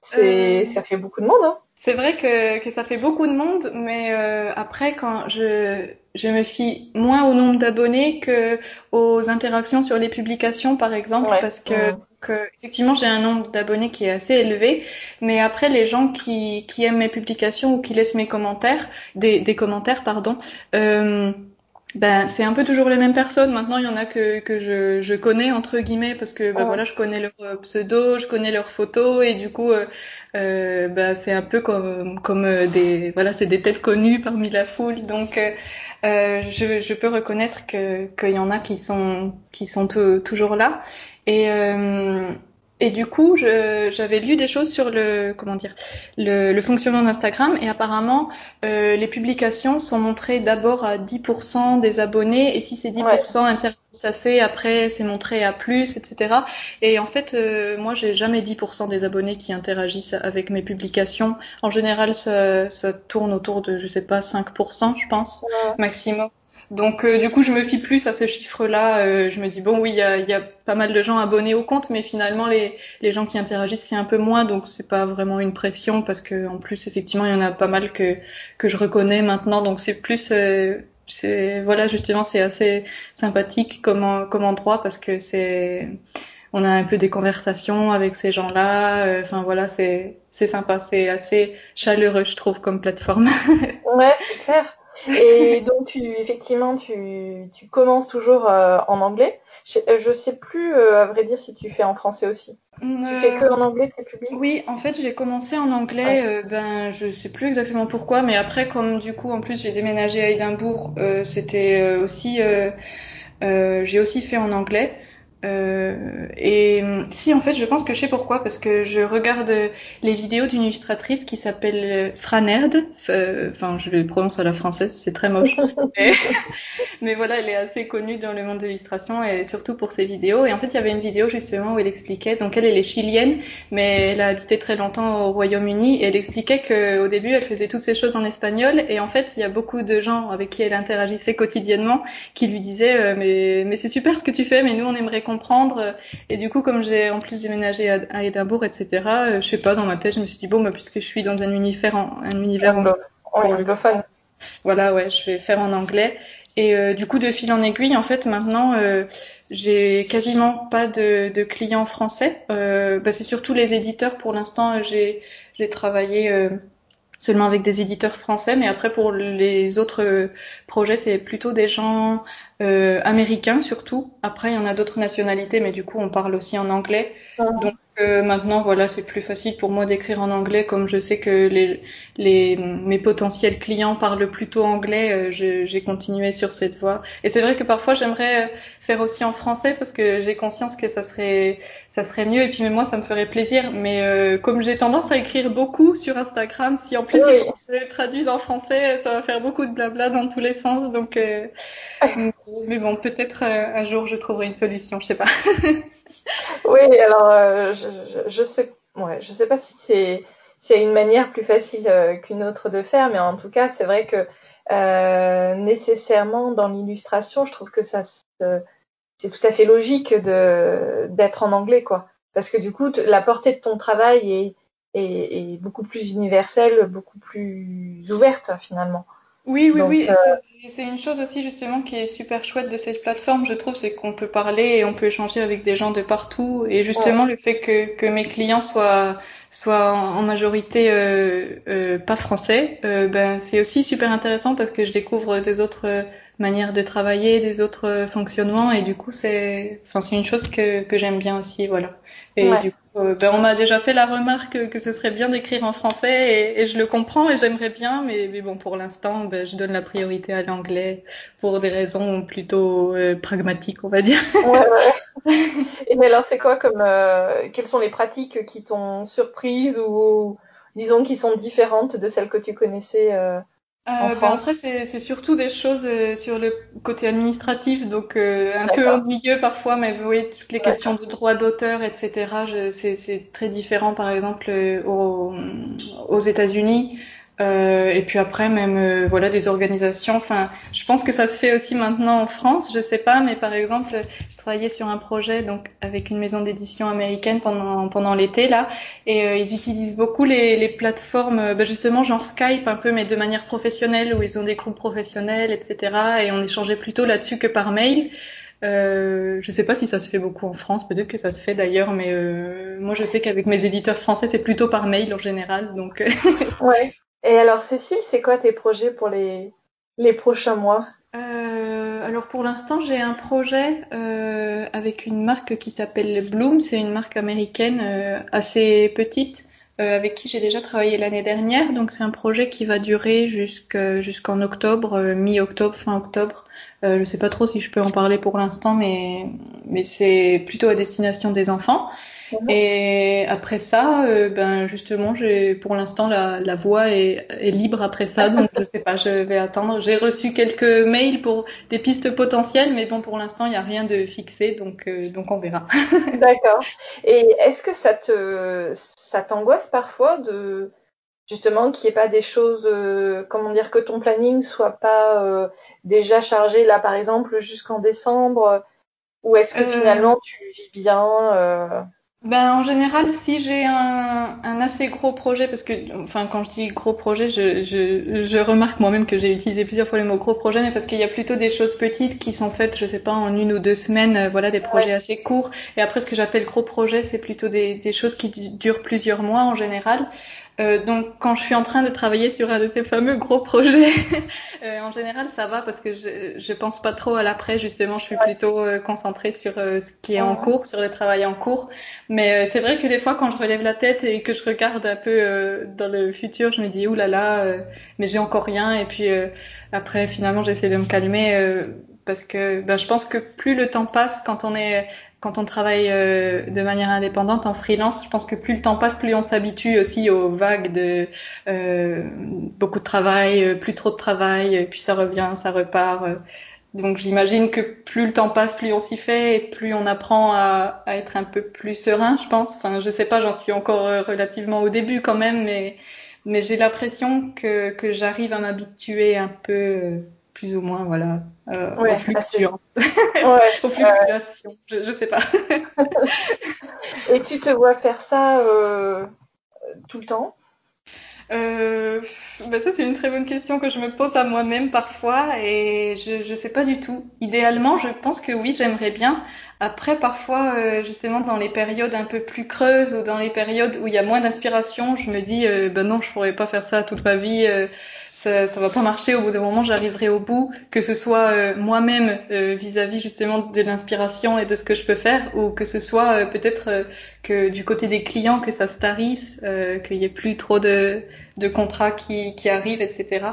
C'est, ça fait beaucoup de monde, hein. C'est vrai que, que ça fait beaucoup de monde, mais euh, après, quand je, je me fie moins au nombre d'abonnés que aux interactions sur les publications, par exemple, parce que, que effectivement, j'ai un nombre d'abonnés qui est assez élevé, mais après, les gens qui, qui aiment mes publications ou qui laissent mes commentaires, des, des commentaires, pardon, euh, ben, c'est un peu toujours les mêmes personnes. Maintenant, il y en a que, que je, je connais, entre guillemets, parce que ben, voilà, je connais leur euh, pseudo, je connais leurs photos, et du coup, euh, euh, ben, c'est un peu comme, comme euh, des, voilà, c'est des têtes connues parmi la foule. Donc, euh, je, je peux reconnaître que qu'il y en a qui sont, qui sont toujours là. Et, et du coup, j'avais lu des choses sur le comment dire le, le fonctionnement d'Instagram et apparemment euh, les publications sont montrées d'abord à 10% des abonnés et si ces 10% ouais. intéressent assez, après c'est montré à plus, etc. Et en fait, euh, moi j'ai jamais 10% des abonnés qui interagissent avec mes publications. En général, ça, ça tourne autour de je sais pas 5%, je pense ouais. maximum. Donc euh, du coup, je me fie plus à ce chiffre-là. Euh, je me dis bon, oui, il y a, y a, pas mal de gens abonnés au compte, mais finalement les, les gens qui interagissent c'est un peu moins, donc c'est pas vraiment une pression parce que en plus effectivement il y en a pas mal que que je reconnais maintenant, donc c'est plus euh, c'est voilà justement c'est assez sympathique comme comme endroit parce que c'est on a un peu des conversations avec ces gens-là. Euh, enfin voilà, c'est c'est sympa, c'est assez chaleureux je trouve comme plateforme. *laughs* ouais, c'est clair. Et donc, tu, effectivement, tu, tu commences toujours euh, en anglais. Je, je sais plus, euh, à vrai dire, si tu fais en français aussi. Euh, tu fais que en anglais tes publics Oui, en fait, j'ai commencé en anglais. Ouais. ben, je sais plus exactement pourquoi, mais après, comme du coup, en plus, j'ai déménagé à Édimbourg, c'était aussi, j'ai aussi fait en anglais. Euh, et si en fait je pense que je sais pourquoi parce que je regarde les vidéos d'une illustratrice qui s'appelle Franerd. Enfin je le prononce à la française c'est très moche. *laughs* Mais, *laughs* mais, voilà elle est assez connue dans le monde de l'illustration et surtout pour ses vidéos. Et en fait il y avait une vidéo justement où elle expliquait donc elle elle est chilienne mais elle a habité très longtemps au Royaume-Uni et elle expliquait que au début elle faisait toutes ces choses en espagnol. Et en fait il y a beaucoup de gens avec qui elle interagissait quotidiennement qui lui disaient euh, mais mais c'est super ce que tu fais mais nous on aimerait comprendre. Et du coup, comme j'ai en plus déménagé à, à Édimbourg, etc., euh, je sais pas, dans ma tête, je me suis dit, bon, bah, puisque je suis dans un univers, en, un univers anglophone. Voilà, ouais, je vais faire en anglais. Et euh, du coup, de fil en aiguille, en fait, maintenant, euh, j'ai quasiment pas de, de clients français. Euh, bah, c'est surtout les éditeurs. Pour l'instant, j'ai j'ai travaillé euh, seulement avec des éditeurs français, mais après pour les autres projets, c'est plutôt des gens euh, américains surtout. Après, il y en a d'autres nationalités, mais du coup, on parle aussi en anglais. Mmh. Donc euh, maintenant, voilà, c'est plus facile pour moi d'écrire en anglais, comme je sais que les, les mes potentiels clients parlent plutôt anglais. Euh, j'ai continué sur cette voie. Et c'est vrai que parfois, j'aimerais faire aussi en français parce que j'ai conscience que ça serait ça serait mieux. Et puis mais moi, ça me ferait plaisir. Mais euh, comme j'ai tendance à écrire beaucoup sur Instagram, si en plus oui. ils traduisent en français, ça va faire beaucoup de blabla dans tous les sens. Donc euh, mais bon, peut-être euh, un jour je trouverai une solution, je sais pas. *laughs* oui, alors euh, je, je, je, sais, ouais, je sais pas si c'est s'il y a une manière plus facile euh, qu'une autre de faire, mais en tout cas, c'est vrai que euh, nécessairement dans l'illustration, je trouve que ça c'est tout à fait logique de d'être en anglais, quoi, parce que du coup, la portée de ton travail est, est, est beaucoup plus universelle, beaucoup plus ouverte finalement. Oui, oui, Donc, oui. C'est une chose aussi justement qui est super chouette de cette plateforme, je trouve, c'est qu'on peut parler et on peut échanger avec des gens de partout. Et justement, ouais. le fait que, que mes clients soient, soient en majorité euh, euh, pas français, euh, ben c'est aussi super intéressant parce que je découvre des autres manières de travailler, des autres fonctionnements et du coup c'est, enfin c'est une chose que, que j'aime bien aussi, voilà. Et ouais. du coup, euh, ben, on m'a déjà fait la remarque que ce serait bien d'écrire en français et, et, je le comprends et j'aimerais bien, mais, mais bon, pour l'instant, ben, je donne la priorité à l'anglais pour des raisons plutôt euh, pragmatiques, on va dire. Ouais, ouais. et mais alors, c'est quoi comme, euh, quelles sont les pratiques qui t'ont surprise ou, disons, qui sont différentes de celles que tu connaissais euh, ben après, c'est surtout des choses euh, sur le côté administratif, donc euh, un peu ennuyeux parfois, mais oui, toutes les questions de droit d'auteur, etc. C'est très différent, par exemple, aux, aux États-Unis. Euh, et puis après, même euh, voilà des organisations. Enfin, je pense que ça se fait aussi maintenant en France. Je sais pas, mais par exemple, je travaillais sur un projet donc avec une maison d'édition américaine pendant pendant l'été là, et euh, ils utilisent beaucoup les, les plateformes, bah, justement genre Skype un peu, mais de manière professionnelle où ils ont des groupes professionnels, etc. Et on échangeait plutôt là-dessus que par mail. Euh, je sais pas si ça se fait beaucoup en France, peut-être que ça se fait d'ailleurs, mais euh, moi je sais qu'avec mes éditeurs français c'est plutôt par mail en général, donc. ouais. Et alors Cécile, c'est quoi tes projets pour les, les prochains mois? Euh, alors pour l'instant, j'ai un projet euh, avec une marque qui s'appelle Bloom. C'est une marque américaine euh, assez petite euh, avec qui j'ai déjà travaillé l'année dernière. Donc c'est un projet qui va durer jusqu'en octobre, euh, mi-octobre, fin octobre. Euh, je sais pas trop si je peux en parler pour l'instant, mais mais c'est plutôt à destination des enfants. Et après ça, euh, ben justement, j'ai pour l'instant la, la voie est, est, libre après ça, donc je sais pas, je vais attendre. J'ai reçu quelques mails pour des pistes potentielles, mais bon, pour l'instant, il n'y a rien de fixé, donc euh, donc on verra. *laughs* D'accord. Et est-ce que ça te ça t'angoisse parfois de justement qu'il n'y ait pas des choses, euh, comment dire, que ton planning soit pas euh, déjà chargé là, par exemple, jusqu'en décembre, ou est-ce que finalement tu vis bien ben, en général, si j'ai un, un, assez gros projet, parce que, enfin, quand je dis gros projet, je, je, je remarque moi-même que j'ai utilisé plusieurs fois le mot gros projet, mais parce qu'il y a plutôt des choses petites qui sont faites, je sais pas, en une ou deux semaines, euh, voilà, des projets assez courts. Et après, ce que j'appelle gros projet, c'est plutôt des, des choses qui durent plusieurs mois en général. Euh, donc quand je suis en train de travailler sur un de ces fameux gros projets, *laughs* euh, en général ça va parce que je je pense pas trop à l'après justement, je suis plutôt euh, concentrée sur euh, ce qui est en cours, sur le travail en cours. Mais c'est vrai que des fois quand je relève la tête et que je regarde un peu dans le futur, je me dis oulala, là là, mais j'ai encore rien. Et puis après finalement j'essaie de me calmer parce que ben, je pense que plus le temps passe quand on est quand on travaille euh, de manière indépendante en freelance, je pense que plus le temps passe, plus on s'habitue aussi aux vagues de euh, beaucoup de travail, euh, plus trop de travail, puis ça revient, ça repart. donc j'imagine que plus le temps passe, plus on s'y fait et plus on apprend à, à, être un peu plus serein, je pense. Enfin, je sais pas, j'en suis encore relativement au début quand même, mais mais j'ai l'impression que que j'arrive à m'habituer un peu plus ou moins, voilà, euh, ouais, aux fluctuations. *laughs* ouais, aux fluctuations, je, je sais pas. *laughs* Et tu te vois faire ça euh, tout le temps? Euh, ben ça c'est une très bonne question que je me pose à moi-même parfois et je je sais pas du tout. Idéalement, je pense que oui, j'aimerais bien. Après, parfois, euh, justement, dans les périodes un peu plus creuses ou dans les périodes où il y a moins d'inspiration, je me dis, euh, ben non, je pourrais pas faire ça toute ma vie. Euh, ça, ça va pas marcher. Au bout d'un moment, j'arriverai au bout, que ce soit euh, moi-même euh, vis-à-vis justement de l'inspiration et de ce que je peux faire, ou que ce soit euh, peut-être que du côté des clients que ça se tarisse, qu'il y ait plus trop de, de contrats qui, qui arrivent, etc.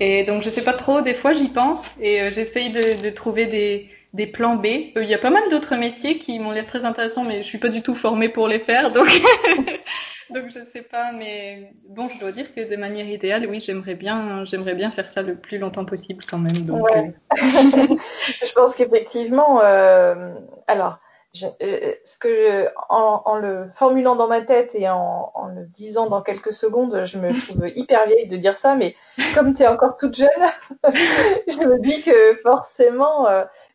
Et donc je sais pas trop. Des fois, j'y pense et j'essaye de, de trouver des des plans B. Il y a pas mal d'autres métiers qui m'ont l'air très intéressants, mais je suis pas du tout formée pour les faire, donc *laughs* *laughs* donc je sais pas, mais bon, je dois dire que de manière idéale, oui, j'aimerais bien, j'aimerais bien faire ça le plus longtemps possible quand même. Donc, ouais. euh... *laughs* je pense qu'effectivement, euh, alors, je, euh, ce que je, en, en, le formulant dans ma tête et en, en, le disant dans quelques secondes, je me trouve *laughs* hyper vieille de dire ça, mais comme tu es encore toute jeune, je me dis que forcément,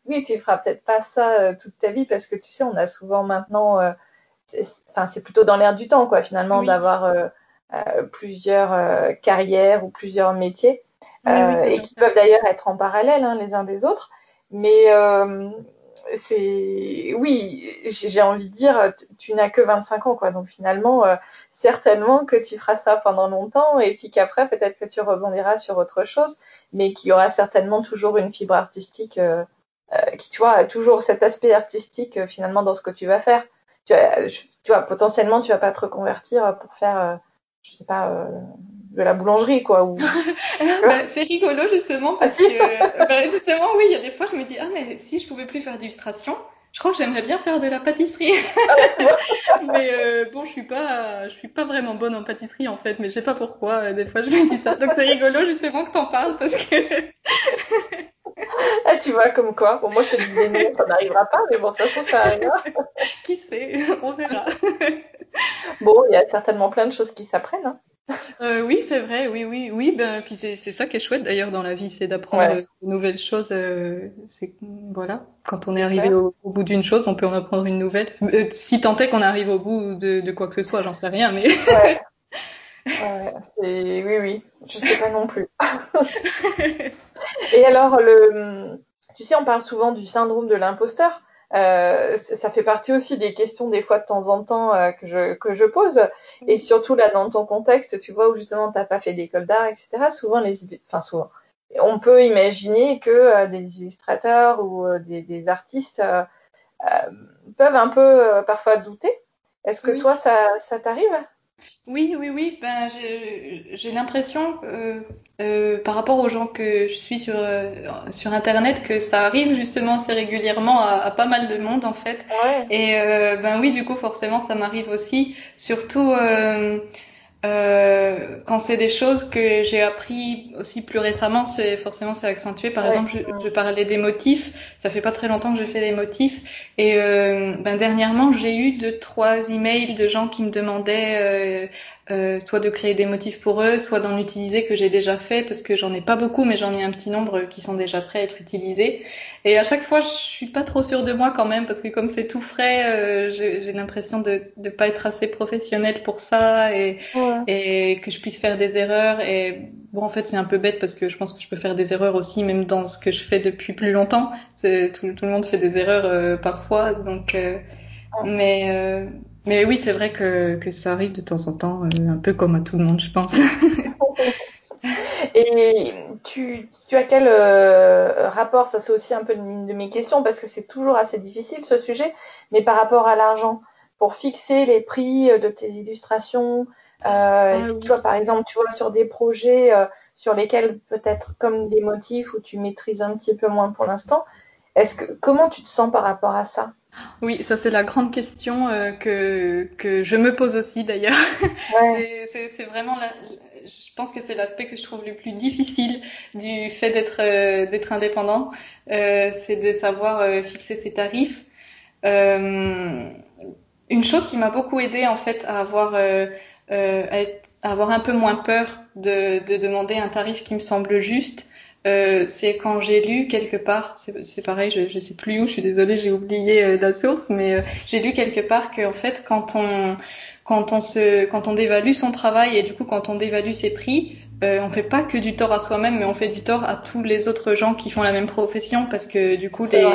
oui, tu feras peut-être pas ça toute ta vie parce que tu sais, on a souvent maintenant c'est plutôt dans l'air du temps quoi finalement oui. d'avoir euh, euh, plusieurs euh, carrières ou plusieurs métiers oui, oui, et qui peuvent d'ailleurs être en parallèle hein, les uns des autres. Mais c'est oui j'ai envie de dire tu n'as que 25 ans quoi. Donc finalement certainement que tu feras ça pendant longtemps et puis qu'après peut-être que tu rebondiras sur autre chose mais qu'il y aura certainement toujours une fibre artistique qui tu vois toujours cet aspect artistique finalement dans ce que tu vas faire tu, as, tu vois, potentiellement, tu vas pas te reconvertir pour faire, euh, je sais pas, euh, de la boulangerie, quoi. Ou... *laughs* bah, c'est rigolo, justement, *laughs* parce que, bah, justement, oui, il y a des fois, je me dis, ah, mais si je pouvais plus faire d'illustration, je crois que j'aimerais bien faire de la pâtisserie. Ah, *laughs* mais euh, bon, je suis pas, je suis pas vraiment bonne en pâtisserie en fait, mais je sais pas pourquoi. Des fois, je me dis ça. Donc c'est rigolo justement que t'en parles parce que. *laughs* ah, tu vois, comme quoi. Bon, moi, je te disais non, ça n'arrivera pas, mais bon, ça, ça arrivera. *laughs* qui sait, on verra. *laughs* bon, il y a certainement plein de choses qui s'apprennent. Hein. euh, Oui, c'est vrai, oui, oui, oui. Ben, puis c'est ça qui est chouette d'ailleurs dans la vie, c'est d'apprendre de nouvelles choses. Euh, c'est voilà, quand on est arrivé au, bout d'une chose, on peut en apprendre une nouvelle. Euh, si tant est qu'on arrive au bout de, de, quoi que ce soit, j'en sais rien, mais. ouais. Oui, oui, je sais pas non plus. *laughs* Et alors, le, tu sais, on parle souvent du syndrome de l'imposteur. Euh, ça fait partie aussi des questions des fois de temps en temps euh, que je que je pose. Et surtout là dans ton contexte tu vois où justement t'as pas fait d'école d'art etc souvent les enfin souvent. On peut imaginer que euh, des illustrateurs ou des, des, artistes peuvent un peu parfois douter. Est-ce que toi ça ça t'arrive? Oui, oui, oui. Ben, j'ai l'impression, euh, euh, par rapport aux gens que je suis sur euh, sur Internet, que ça arrive justement assez régulièrement à, à, pas mal de monde en fait. Ouais. Et ben oui, du coup, forcément, ça m'arrive aussi. Surtout euh, euh, quand c'est des choses que j'ai appris aussi plus récemment, c'est forcément c'est accentué. Par exemple, je, je, parlais des motifs. Ça fait pas très longtemps que j'ai fait des motifs. Et euh, ben dernièrement, j'ai eu deux trois emails de gens qui me demandaient euh, euh, soit de créer des motifs pour eux, soit d'en utiliser que j'ai déjà fait parce que j'en ai pas beaucoup, mais j'en ai un petit nombre qui sont déjà prêts à être utilisés. Et à chaque fois, je suis pas trop sûre de moi quand même parce que comme c'est tout frais, euh, j'ai l'impression de ne pas être assez professionnelle pour ça et, et que je puisse faire des erreurs. Et bon, en fait, c'est un peu bête parce que je pense que je peux faire des erreurs aussi, même dans ce que je fais depuis plus longtemps. Tout, tout, le monde fait des erreurs euh, parfois, donc. Euh, mais oui, c'est vrai que, que ça arrive de temps en temps, euh, un peu comme à tout le monde, je pense. *laughs* Et tu, tu as quel euh, rapport Ça, c'est aussi un peu une de mes questions parce que c'est toujours assez difficile ce sujet. Mais par rapport à l'argent, pour fixer les prix de tes illustrations, euh, ah tu vois, par exemple, tu vois sur des projets sur lesquels peut-être comme des motifs où tu maîtrises un petit peu moins pour l'instant. Est-ce que comment tu te sens par rapport à ça? Oui, ça c'est la grande question euh, que, que je me pose aussi d'ailleurs. Ouais. *laughs* c'est vraiment, la, je pense que c'est l'aspect que je trouve le plus difficile du fait d'être euh, d'être indépendant, euh, c'est de savoir fixer ses tarifs. Une chose qui m'a beaucoup aidé en fait à avoir à, être, à, avoir un peu moins peur de, de demander un tarif qui me semble juste, euh, c'est quand j'ai lu quelque part, c'est pareil, je, je sais plus où, je suis désolée, j'ai oublié euh, la source, mais euh, j'ai lu quelque part qu'en fait, quand on quand on se quand on dévalue son travail et du coup quand on dévalue ses prix, euh, on fait pas que du tort à soi-même, mais on fait du tort à tous les autres gens qui font la même profession parce que du coup les,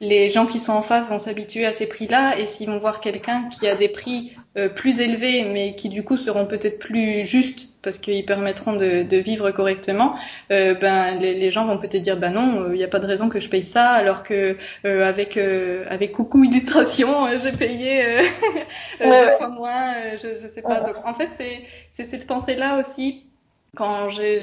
les gens qui sont en face vont s'habituer à ces prix-là et s'ils vont voir quelqu'un qui a des prix euh, plus élevés mais qui du coup seront peut-être plus justes parce qu'ils permettront de, de, vivre correctement, euh, ben les, les, gens vont peut-être dire ben non, il n'y a pas de raison que je paye ça alors que euh, avec avec coucou *laughs* illustration j'ai payé *laughs* deux fois moins, je, je sais pas. Donc en fait c'est c'est cette pensée là aussi quand j'ai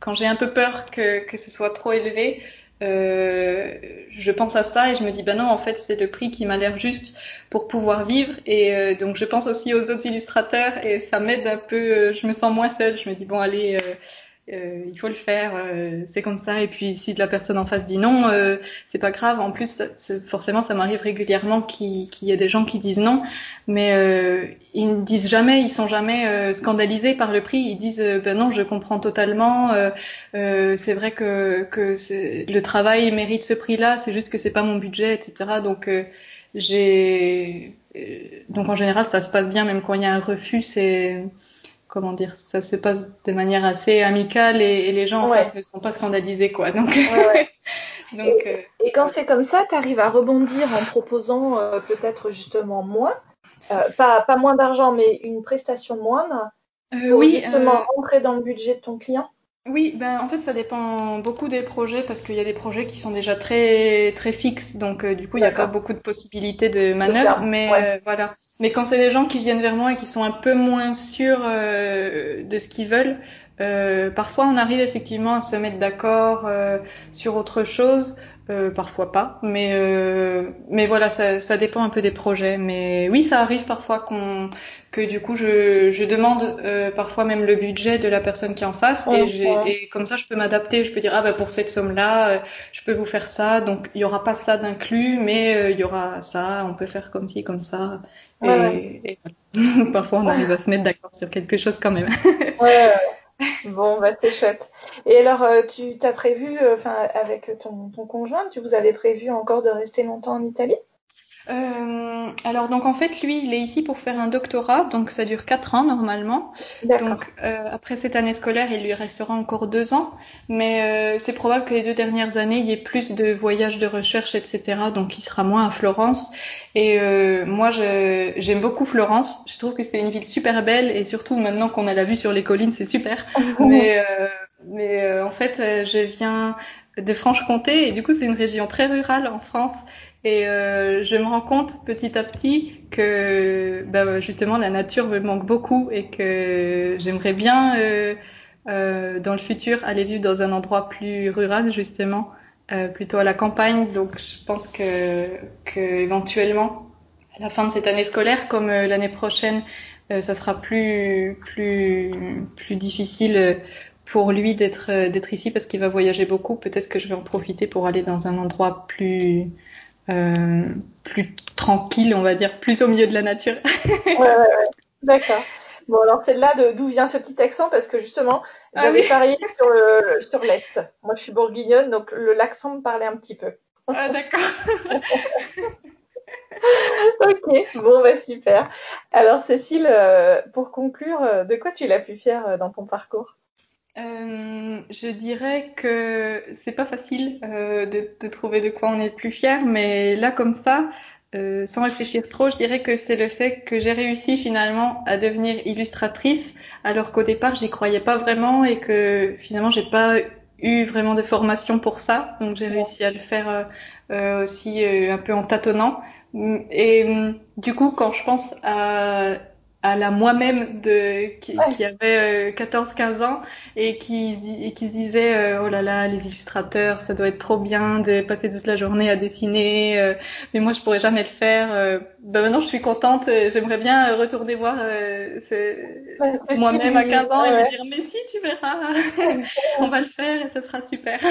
quand j'ai un peu peur que, que ce soit trop élevé, euh, je pense à ça et je me dis bah non en fait c'est le prix qui m'a l'air juste pour pouvoir vivre. Et euh, donc je pense aussi aux autres illustrateurs et ça m'aide un peu euh, je me sens moins seule. Je me dis bon allez euh, euh, il faut le faire, euh, c'est comme ça. Et puis si la personne en face dit non, euh, c'est pas grave. En plus, forcément, ça m'arrive régulièrement qu'il y ait des gens qui disent non, mais euh, ils ne disent jamais, ils sont jamais euh, scandalisés par le prix. Ils disent ben non, je comprends totalement. c'est vrai que, que le travail mérite ce prix-là. C'est juste que c'est pas mon budget, etc. Donc j'ai donc en général, ça se passe bien, même quand il y a un refus, c'est comment dire, ça se passe de manière assez amicale et, les gens en face ne sont pas scandalisés, quoi. Donc, *laughs* Donc, et, euh, et, quand c'est comme ça, tu arrives à rebondir en proposant euh, peut-être justement moins, euh, pas, pas moins d'argent, mais une prestation moindre, pour oui, justement rentrer dans le budget de ton client? Oui, ben en fait ça dépend beaucoup des projets parce qu'il y a des projets qui sont déjà très très fixes, donc euh, du coup il n'y a pas beaucoup de possibilités de manœuvre. Mais euh, voilà. Mais quand c'est des gens qui viennent vers moi et qui sont un peu moins sûrs euh, de ce qu'ils veulent, parfois on arrive effectivement à se mettre d'accord sur autre chose. euh, parfois pas, mais euh, mais voilà, ça, ça dépend un peu des projets. Mais oui, ça arrive parfois qu'on que du coup je, je demande euh, parfois même le budget de la personne qui est en face et, et comme ça je peux m'adapter. Je peux dire ah ben pour cette somme là, je peux vous faire ça. Donc il y aura pas ça d'inclus, mais il y aura ça. On peut faire comme ci comme ça. et, *laughs* parfois on arrive à se mettre d'accord sur quelque chose quand même. ouais. Bon, bah c'est chouette. Et alors, euh, tu t'as prévu, euh, enfin, avec ton, ton conjoint, tu vous avez prévu encore de rester longtemps en Italie? Euh, alors donc en fait lui il est ici pour faire un doctorat donc ça dure quatre ans normalement. Donc euh, après cette année scolaire il lui restera encore deux ans. Mais euh, c'est probable que les deux dernières années il y ait plus de voyages de recherche etc donc il sera moins à Florence. Et euh, moi j'aime beaucoup Florence. Je trouve que c'est une ville super belle. Et surtout maintenant qu'on a la vue sur les collines c'est super. *laughs* Mais euh, mais en fait je viens de Franche-Comté. Et du coup c'est une région très rurale en France et euh, je me rends compte petit à petit que bah, justement la nature me manque beaucoup et que j'aimerais bien euh, euh, dans le futur aller vivre dans un endroit plus rural justement, euh, plutôt à la campagne. Donc je pense que, que éventuellement à la fin de cette année scolaire, comme euh, l'année prochaine, euh, ça sera plus plus plus difficile pour lui d'être d'être ici parce qu'il va voyager beaucoup. Peut-être que je vais en profiter pour aller dans un endroit plus plus tranquille, on va dire, plus au milieu de la nature. *laughs* ouais, ouais, ouais. D'accord. Bon, alors c'est là d'où vient ce petit accent? Parce que justement, ah j'avais ah parié sur le sur l'est. Moi, je suis bourguignonne, donc l'accent me parlait un petit peu. Ah d'accord. *laughs* ok, bon bah super. Alors Cécile, euh, pour conclure, euh, de quoi tu es la plus fière dans ton parcours? Euh, je dirais que c'est pas facile euh, de, de, trouver de quoi on est le plus fier, mais là comme ça, euh, sans réfléchir trop, je dirais que c'est le fait que j'ai réussi finalement à devenir illustratrice, alors qu'au départ j'y croyais pas vraiment et que finalement j'ai pas eu vraiment de formation pour ça, donc j'ai réussi à le faire euh, euh, aussi un peu en tâtonnant. Et du coup, quand je pense à à la moi-même de qui, qui avait 14-15 euh, ans et qui et qui se disait euh, oh là là les illustrateurs ça doit être trop bien de passer toute la journée à dessiner euh, mais moi je pourrais jamais le faire ben maintenant je suis contente j'aimerais bien retourner voir moi-même à 15 ans et me dire mais si tu verras *laughs* on va le faire et ce sera super. *laughs*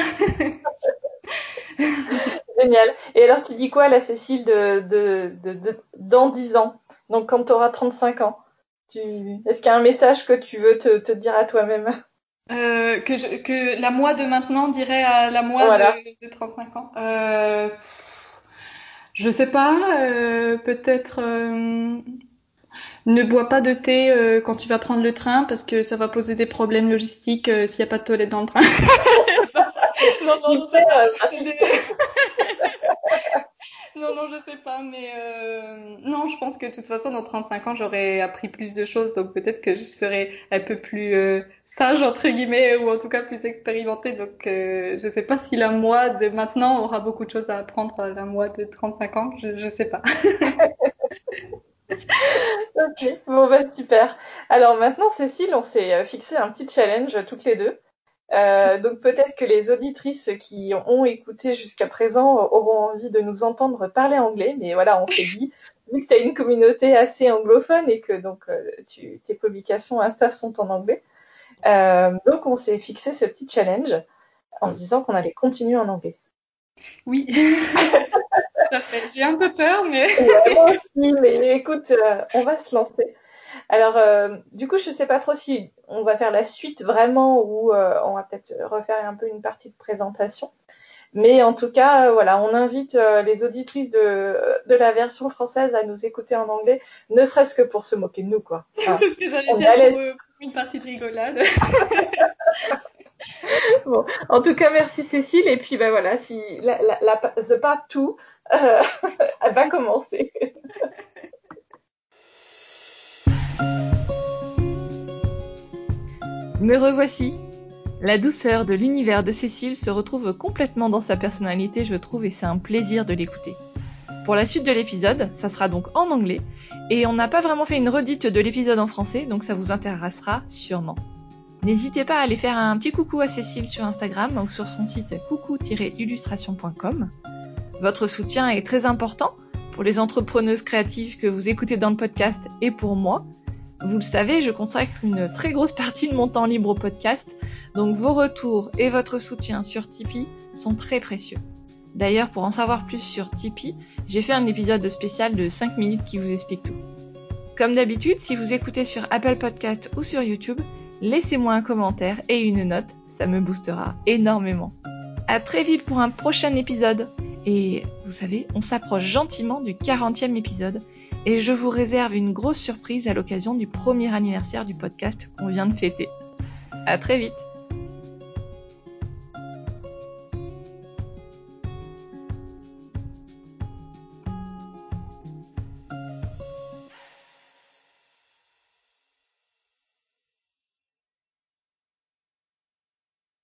Génial. Et alors, tu dis quoi, la Cécile, de, de, de, dans 10 ans? Donc, quand tu auras 35 ans, tu... est-ce qu'il y a un message que tu veux te, te dire à toi-même? Euh, que, je, que la moi de maintenant dirait à la moi de, de, 35 ans? Euh, Je sais pas. Euh, Peut-être euh, ne bois pas de thé euh, quand tu vas prendre le train parce que ça va poser des problèmes logistiques euh, s'il n'y a pas de toilette dans le train. *laughs* non, non, non, non, je sais pas, mais euh... non, je pense que de toute façon, dans 35 ans, j'aurais appris plus de choses, donc peut-être que je serais un peu plus euh, sage, entre guillemets, ou en tout cas plus expérimentée. Donc, euh, je sais pas si la moi de maintenant aura beaucoup de choses à apprendre à la moi de 35 ans, je, je sais pas. *laughs* ok, bon bah super. Alors maintenant, Cécile, on s'est euh, fixé un petit challenge toutes les deux. Euh, donc peut-être que les auditrices qui ont écouté jusqu'à présent auront envie de nous entendre parler anglais, mais voilà, on s'est dit, vu que tu as une communauté assez anglophone et que donc euh, tu, tes publications Insta sont en anglais, euh, donc on s'est fixé ce petit challenge en se disant qu'on allait continuer en anglais. Oui, *laughs* fait. J'ai un peu peur, mais... *laughs* oui, mais écoute, euh, on va se lancer. Alors, euh, du coup, je sais pas trop si on va faire la suite vraiment ou euh, on va peut-être refaire un peu une partie de présentation. Mais en tout cas, euh, voilà, on invite euh, les auditrices de, de la version française à nous écouter en anglais, ne serait-ce que pour se moquer de nous, quoi. Enfin, *laughs* C'est ce que j'allais dire pour, pour une partie de rigolade. *laughs* bon, en tout cas, merci Cécile. Et puis, ben voilà, si la, la, la The Part 2 euh, *laughs* va commencer. Me revoici. La douceur de l'univers de Cécile se retrouve complètement dans sa personnalité, je trouve, et c'est un plaisir de l'écouter. Pour la suite de l'épisode, ça sera donc en anglais, et on n'a pas vraiment fait une redite de l'épisode en français, donc ça vous intéressera sûrement. N'hésitez pas à aller faire un petit coucou à Cécile sur Instagram ou sur son site coucou-illustration.com. Votre soutien est très important pour les entrepreneuses créatives que vous écoutez dans le podcast et pour moi. Vous le savez, je consacre une très grosse partie de mon temps libre au podcast, donc vos retours et votre soutien sur Tipeee sont très précieux. D'ailleurs, pour en savoir plus sur Tipeee, j'ai fait un épisode spécial de 5 minutes qui vous explique tout. Comme d'habitude, si vous écoutez sur Apple Podcast ou sur YouTube, laissez-moi un commentaire et une note, ça me boostera énormément. À très vite pour un prochain épisode. Et vous savez, on s'approche gentiment du 40e épisode et je vous réserve une grosse surprise à l'occasion du premier anniversaire du podcast qu'on vient de fêter. À très vite!